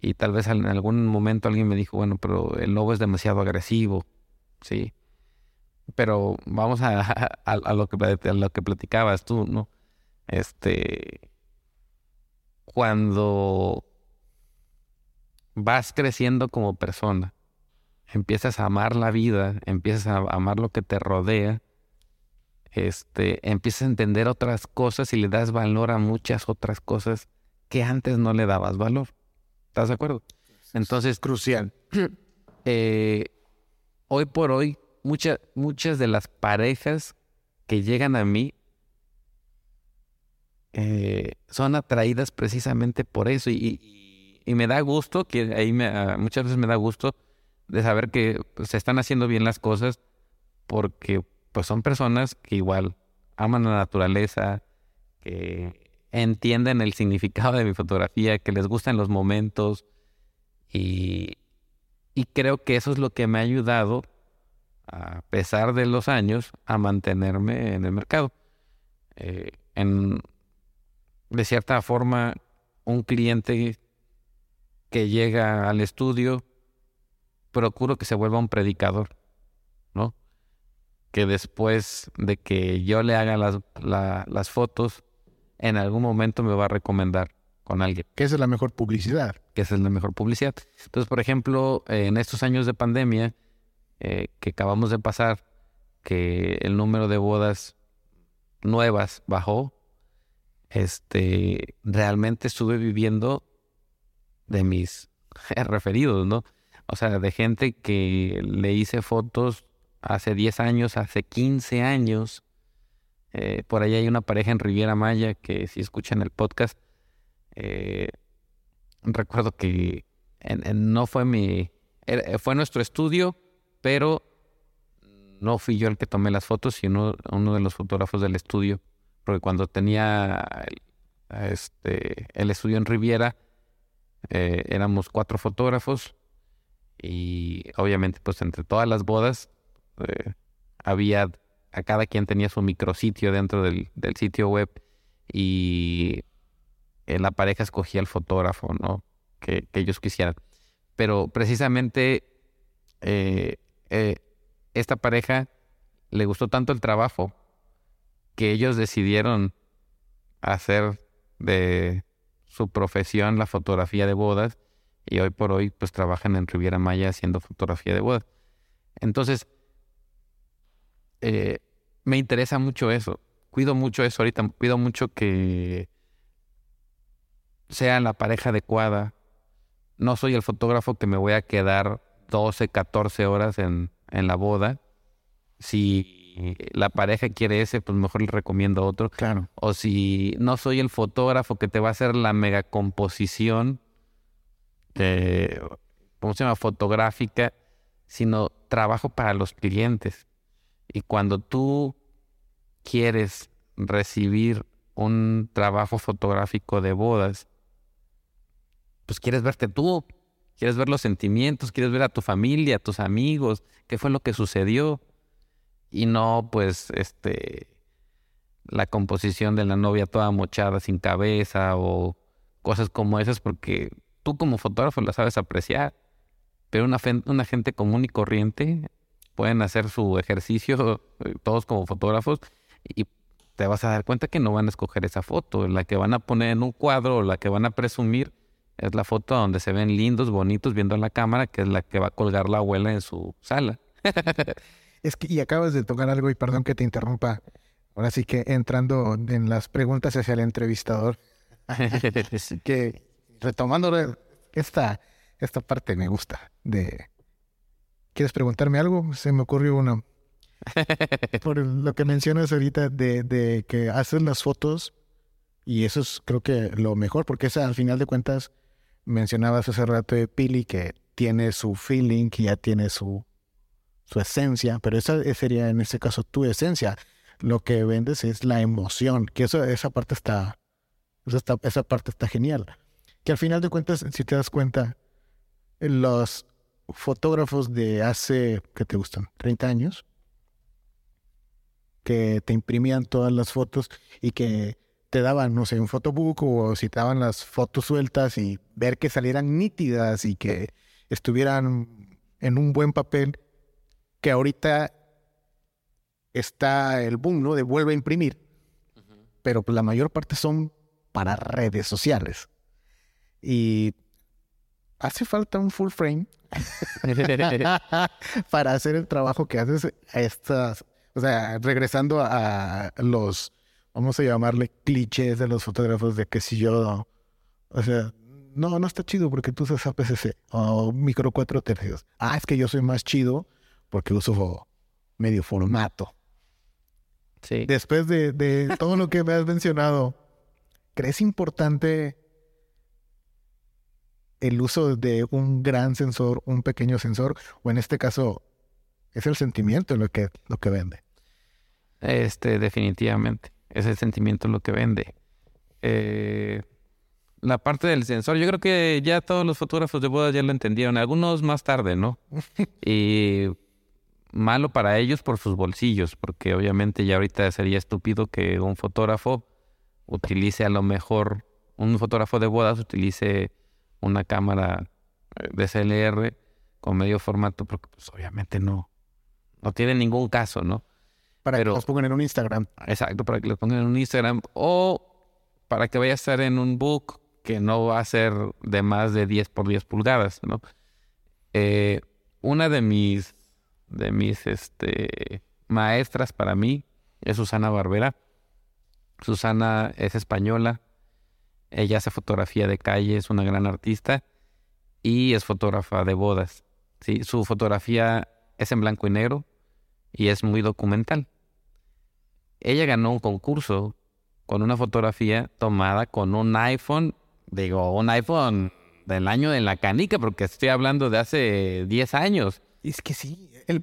Y tal vez en algún momento alguien me dijo, bueno, pero el lobo es demasiado agresivo, ¿sí? Pero vamos a, lo, que, a lo que platicabas tú, ¿no? Este, cuando vas creciendo como persona, empiezas a amar la vida, empiezas a amar lo que te rodea, este, empiezas a entender otras cosas y le das valor a muchas otras cosas que antes no le dabas valor. ¿Estás de acuerdo? Entonces, Crucial. eh, hoy por hoy, muchas muchas de las parejas que llegan a mí eh, son atraídas precisamente por eso. Y, me da gusto, que ahí me, ah, muchas veces me da gusto de saber que pues, se están haciendo bien las cosas porque pues son personas que igual aman la naturaleza, que entienden el significado de mi fotografía, que les gustan los momentos y, y creo que eso es lo que me ha ayudado, a pesar de los años, a mantenerme en el mercado. Eh, en, de cierta forma, un cliente que llega al estudio, procuro que se vuelva un predicador, ¿no? Que después de que yo le haga las, la- las fotos, en algún momento me va a recomendar con alguien Que esa es la mejor publicidad. que esa es la mejor publicidad. Entonces, por ejemplo, en estos años de pandemia eh, que acabamos de pasar, que el número de bodas nuevas bajó, este, realmente estuve viviendo de mis referidos, ¿no? O sea, de gente que le hice fotos hace 10 años, hace 15 años. Eh, por ahí hay una pareja en Riviera Maya que si escuchan el podcast, eh, recuerdo que en- no fue mi, era- fue nuestro estudio, pero no fui yo el que tomé las fotos, sino uno de los fotógrafos del estudio, porque cuando tenía el, este, el estudio en Riviera, eh, éramos cuatro fotógrafos y obviamente pues entre todas las bodas eh, había, a cada quien tenía su micrositio dentro del, sitio web y eh, la pareja escogía el fotógrafo, ¿no? Que, ellos quisieran. Pero precisamente esta pareja le gustó tanto el trabajo que ellos decidieron hacer de su profesión la fotografía de bodas y hoy por hoy pues trabajan en Riviera Maya haciendo fotografía de bodas. Entonces, eh, me interesa mucho eso. Cuido mucho eso ahorita. Cuido mucho que sea la pareja adecuada. No soy el fotógrafo que me voy a quedar 12, 14 horas en, en la boda. Si la pareja quiere ese, pues mejor le recomiendo otro. Claro. O si no soy el fotógrafo que te va a hacer la mega composición de, ¿cómo se llama? Fotográfica, sino trabajo para los clientes. Y cuando tú quieres recibir un trabajo fotográfico de bodas, pues quieres verte tú, quieres ver los sentimientos, quieres ver a tu familia, a tus amigos, qué fue lo que sucedió. Y no, pues, este, la composición de la novia toda mochada sin cabeza o cosas como esas, porque tú como fotógrafo la sabes apreciar, pero una, gente común y corriente pueden hacer su ejercicio, eh, todos como fotógrafos, y te vas a dar cuenta que no van a escoger esa foto, la que van a poner en un cuadro o la que van a presumir es la foto donde se ven lindos, bonitos viendo la cámara, que es la que va a colgar la abuela en su sala. Es que, y acabas de tocar algo, y perdón que te interrumpa. Ahora sí que entrando en las preguntas hacia el entrevistador, que retomando re- esta, esta parte me gusta de... ¿Quieres preguntarme algo? Se me ocurrió una. Por lo que mencionas ahorita de, de que haces las fotos y eso es creo que lo mejor porque esa al final de cuentas mencionabas hace rato de Pili que tiene su feeling, que ya tiene su, su esencia, pero esa sería en este caso tu esencia. Lo que vendes es la emoción, que eso, esa parte está, esa, está- esa parte está genial. Que al final de cuentas, si te das cuenta, los fotógrafos de hace, ¿qué te gustan? 30 años, que te imprimían todas las fotos y que te daban, no sé, un photobook o si te daban las fotos sueltas y ver que salieran nítidas y que estuvieran en un buen papel, que ahorita está el boom, ¿no? De vuelve a imprimir, pero pues la mayor parte son para redes sociales. Y hace falta un full frame para hacer el trabajo que haces a estas, o sea, regresando a los, vamos a llamarle clichés de los fotógrafos de que si yo, o sea, no, no está chido porque tú usas APS-C o micro cuatro tercios. Ah, es que yo soy más chido porque uso medio formato. Sí. Después de, de todo lo que me has mencionado, ¿crees importante el uso de un gran sensor, un pequeño sensor, o en este caso, es el sentimiento lo que, lo que vende? Este, definitivamente. Es el sentimiento lo que vende. Eh, la parte del sensor, yo creo que ya todos los fotógrafos de bodas ya lo entendieron, algunos más tarde, ¿no? y malo para ellos por sus bolsillos, porque obviamente ya ahorita sería estúpido que un fotógrafo utilice a lo mejor, un fotógrafo de bodas utilice una cámara eh, de CLR con medio formato, porque pues obviamente no, no tiene ningún caso, ¿no? Para que los pongan en un Instagram. Exacto, para que los pongan en un Instagram o para que vaya a estar en un book que no va a ser de más de 10 por 10 pulgadas, ¿no? Eh, una de mis, de mis este, maestras para mí es Susana Barbera. Susana es española, ella hace fotografía de calle, es una gran artista y es fotógrafa de bodas. ¿sí? Su fotografía es en blanco y negro y es muy documental. Ella ganó un concurso con una fotografía tomada con un iPhone, digo, un iPhone del año de la canica, porque estoy hablando de hace 10 años. Es que sí, el,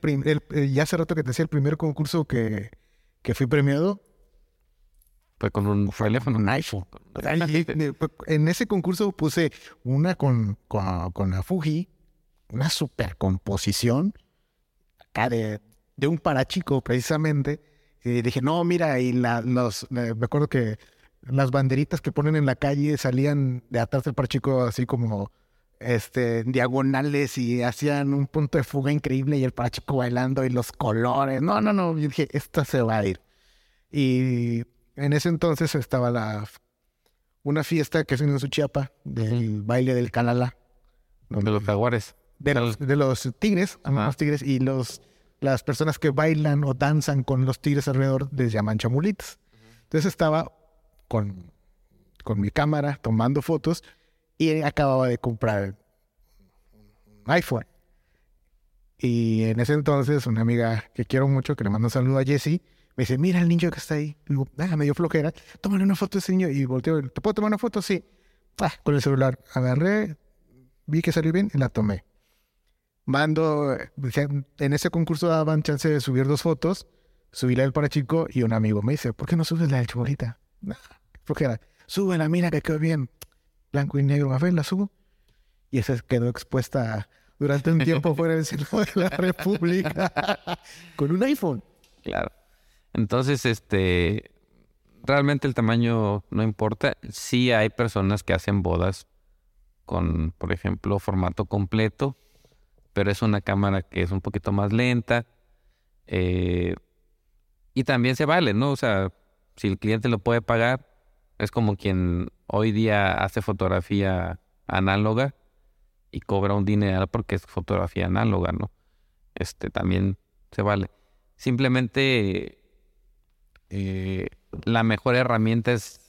ya hace rato que te decía el primer concurso que, que fui premiado, fue con un teléfono, un iPhone. En ese concurso puse una con, con, la Fuji, una super composición, acá de, de un parachico precisamente. Y dije, no, mira, y la, los, me acuerdo que las banderitas que ponen en la calle salían de atrás del parachico así como este, diagonales y hacían un punto de fuga increíble y el parachico bailando y los colores. No, no, no, yo dije, esta se va a ir. Y en ese entonces estaba la una fiesta que es en Suchiapa del baile del Calala. De los jaguares. De los, de los tigres, los tigres, y los las personas que bailan o danzan con los tigres alrededor les llaman chamulitas. Entonces estaba con, con mi cámara tomando fotos y acababa de comprar un iPhone. Y en ese entonces una amiga que quiero mucho, que le mando un saludo a Jessie, me dice, mira el niño que está ahí. Y digo, ah, me dio flojera. Tómale una foto a ese niño. Y volteo, ¿te puedo tomar una foto? Sí. Ah, con el celular. Agarré, vi que salió bien y la tomé. Mando, en ese concurso daban chance de subir dos fotos. Subí la del para chico y un amigo me dice, ¿por qué no subes la del chibolita? Nah, flojera. Súbela, mira que quedó bien. Blanco y negro. Ver, la subo. Y esa quedó expuesta durante un tiempo fuera del centro de la República con un iPhone. Claro. Entonces, este, realmente el tamaño no importa. Sí hay personas que hacen bodas con, por ejemplo, formato completo, pero es una cámara que es un poquito más lenta. Eh, y también se vale, ¿no? O sea, si el cliente lo puede pagar, es como quien hoy día hace fotografía análoga y cobra un dinero porque es fotografía análoga, ¿no? Este también se vale. Simplemente eh, la mejor herramienta es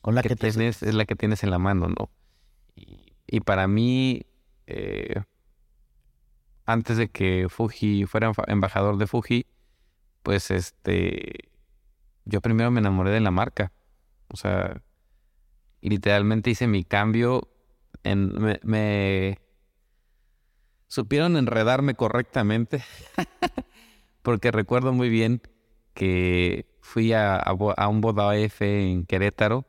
con la que, tienes, es la que tienes en la mano, ¿no? Y, para mí, eh, antes de que Fuji fuera embajador de Fuji, pues este, yo primero me enamoré de la marca. O sea, literalmente hice mi cambio en, me, supieron enredarme correctamente, porque recuerdo muy bien que fui a, un boda F en Querétaro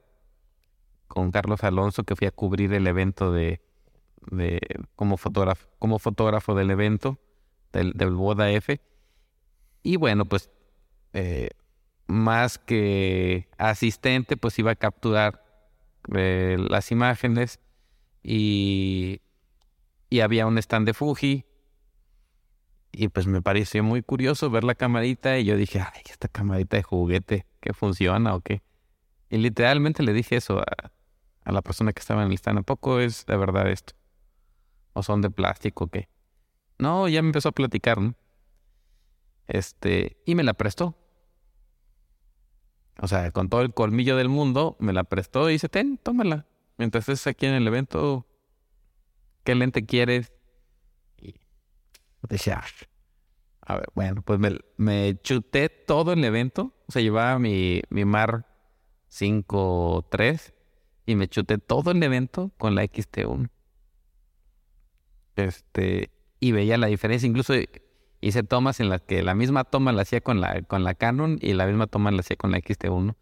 con Carlos Alonso, que fui a cubrir el evento de, como, fotógrafo, como fotógrafo del evento del, boda F. Y bueno, pues eh, más que asistente, pues iba a capturar eh, las imágenes y, y había un stand de Fuji y pues me pareció muy curioso ver la camarita y yo dije, ay, esta camarita de juguete, ¿qué funciona o qué? Y literalmente le dije eso a, la persona que estaba en el stand, ¿a poco es de verdad esto? ¿O son de plástico o qué? No, ya me empezó a platicar, ¿no? Este, y me la prestó. O sea, con todo el colmillo del mundo, me la prestó y dice, ten, tómala. Mientras estés aquí en el evento, ¿qué lente quieres? Y "Ah". a ver, bueno, pues me, me chuté todo el evento. O sea, llevaba mi, mi Mar 5.3 y me chuté todo el evento con la XT1. Este, y veía la diferencia. Incluso hice tomas en las que la misma toma la hacía con la, con la Canon y la misma toma la hacía con la XT1.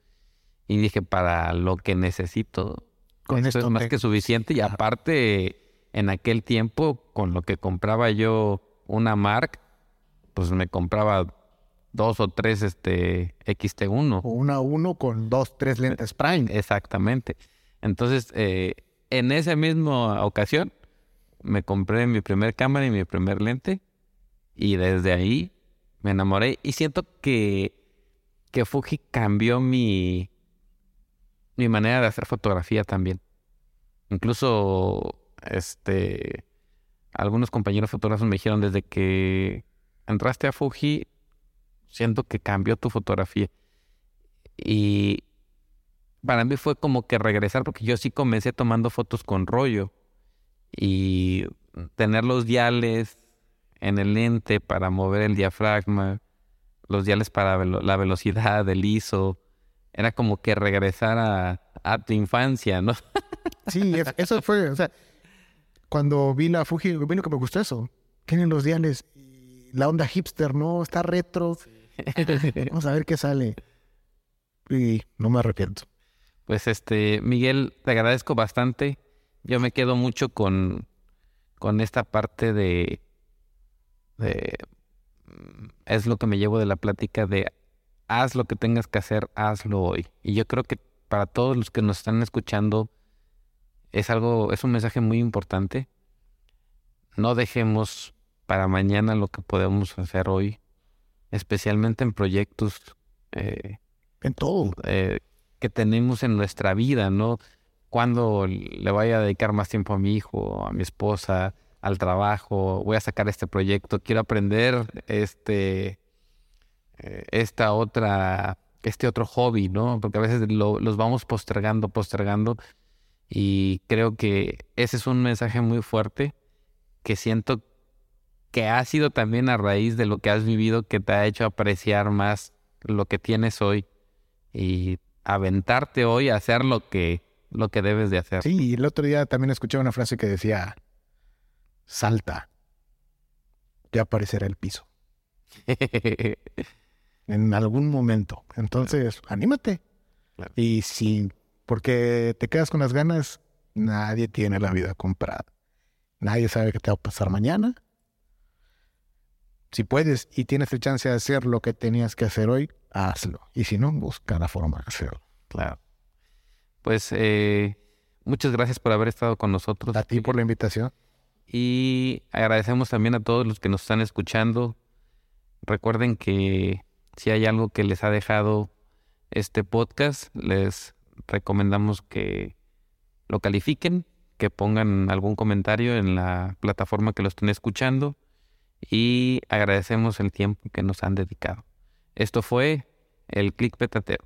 Y dije, para lo que necesito, Con esto, esto es más que suficiente. Y aparte, en aquel tiempo, con lo que compraba yo una Mark, pues me compraba dos o tres este XT1. O una uno con dos, tres lentes Prime. Exactamente. Entonces, eh, en esa misma ocasión, me compré mi primer cámara y mi primer lente. Y desde ahí me enamoré. Y siento que, que Fuji cambió mi, mi manera de hacer fotografía también. Incluso, este, algunos compañeros fotógrafos me dijeron desde que entraste a Fuji, siento que cambió tu fotografía. Y para mí fue como que regresar, porque yo sí comencé tomando fotos con rollo y tener los diales en el lente para mover el diafragma, los diales para velo- la velocidad, el ISO, era como que regresar a, a tu infancia, ¿no? Sí, es- eso fue, o sea, cuando vi la Fuji, vi lo que me gustó eso. Tienen los diales, y la onda hipster, ¿no? Está retro. Vamos a ver qué sale. Y no me arrepiento. Pues este, Miguel, te agradezco bastante. Yo me quedo mucho con, con esta parte de, de mm, es lo que me llevo de la plática de haz lo que tengas que hacer, hazlo hoy. Y yo creo que para todos los que nos están escuchando es algo, es un mensaje muy importante. No dejemos para mañana lo que podemos hacer hoy, especialmente en proyectos eh, En todo. eh, que tenemos en nuestra vida, ¿no? Cuando le voy a dedicar más tiempo a mi hijo, a mi esposa, al trabajo, voy a sacar este proyecto, quiero aprender este, eh, esta otra, este otro hobby, ¿no? Porque a veces lo- los vamos postergando, postergando, y creo que ese es un mensaje muy fuerte que siento que ha sido también a raíz de lo que has vivido que te ha hecho apreciar más lo que tienes hoy y aventarte hoy a hacer lo que lo que debes de hacer. Sí, el otro día también escuché una frase que decía, salta, ya aparecerá el piso. En algún momento. Entonces, anímate. Claro. Y si, porque te quedas con las ganas, nadie tiene la vida comprada. Nadie sabe qué te va a pasar mañana. Si puedes y tienes el chance de hacer lo que tenías que hacer hoy, hazlo. Y si no, busca la forma de hacerlo. claro. Pues eh, muchas gracias por haber estado con nosotros. A ti por la invitación. Y agradecemos también a todos los que nos están escuchando. Recuerden que si hay algo que les ha dejado este podcast, les recomendamos que lo califiquen, que pongan algún comentario en la plataforma que lo estén escuchando y agradecemos el tiempo que nos han dedicado. Esto fue el Click Petatero.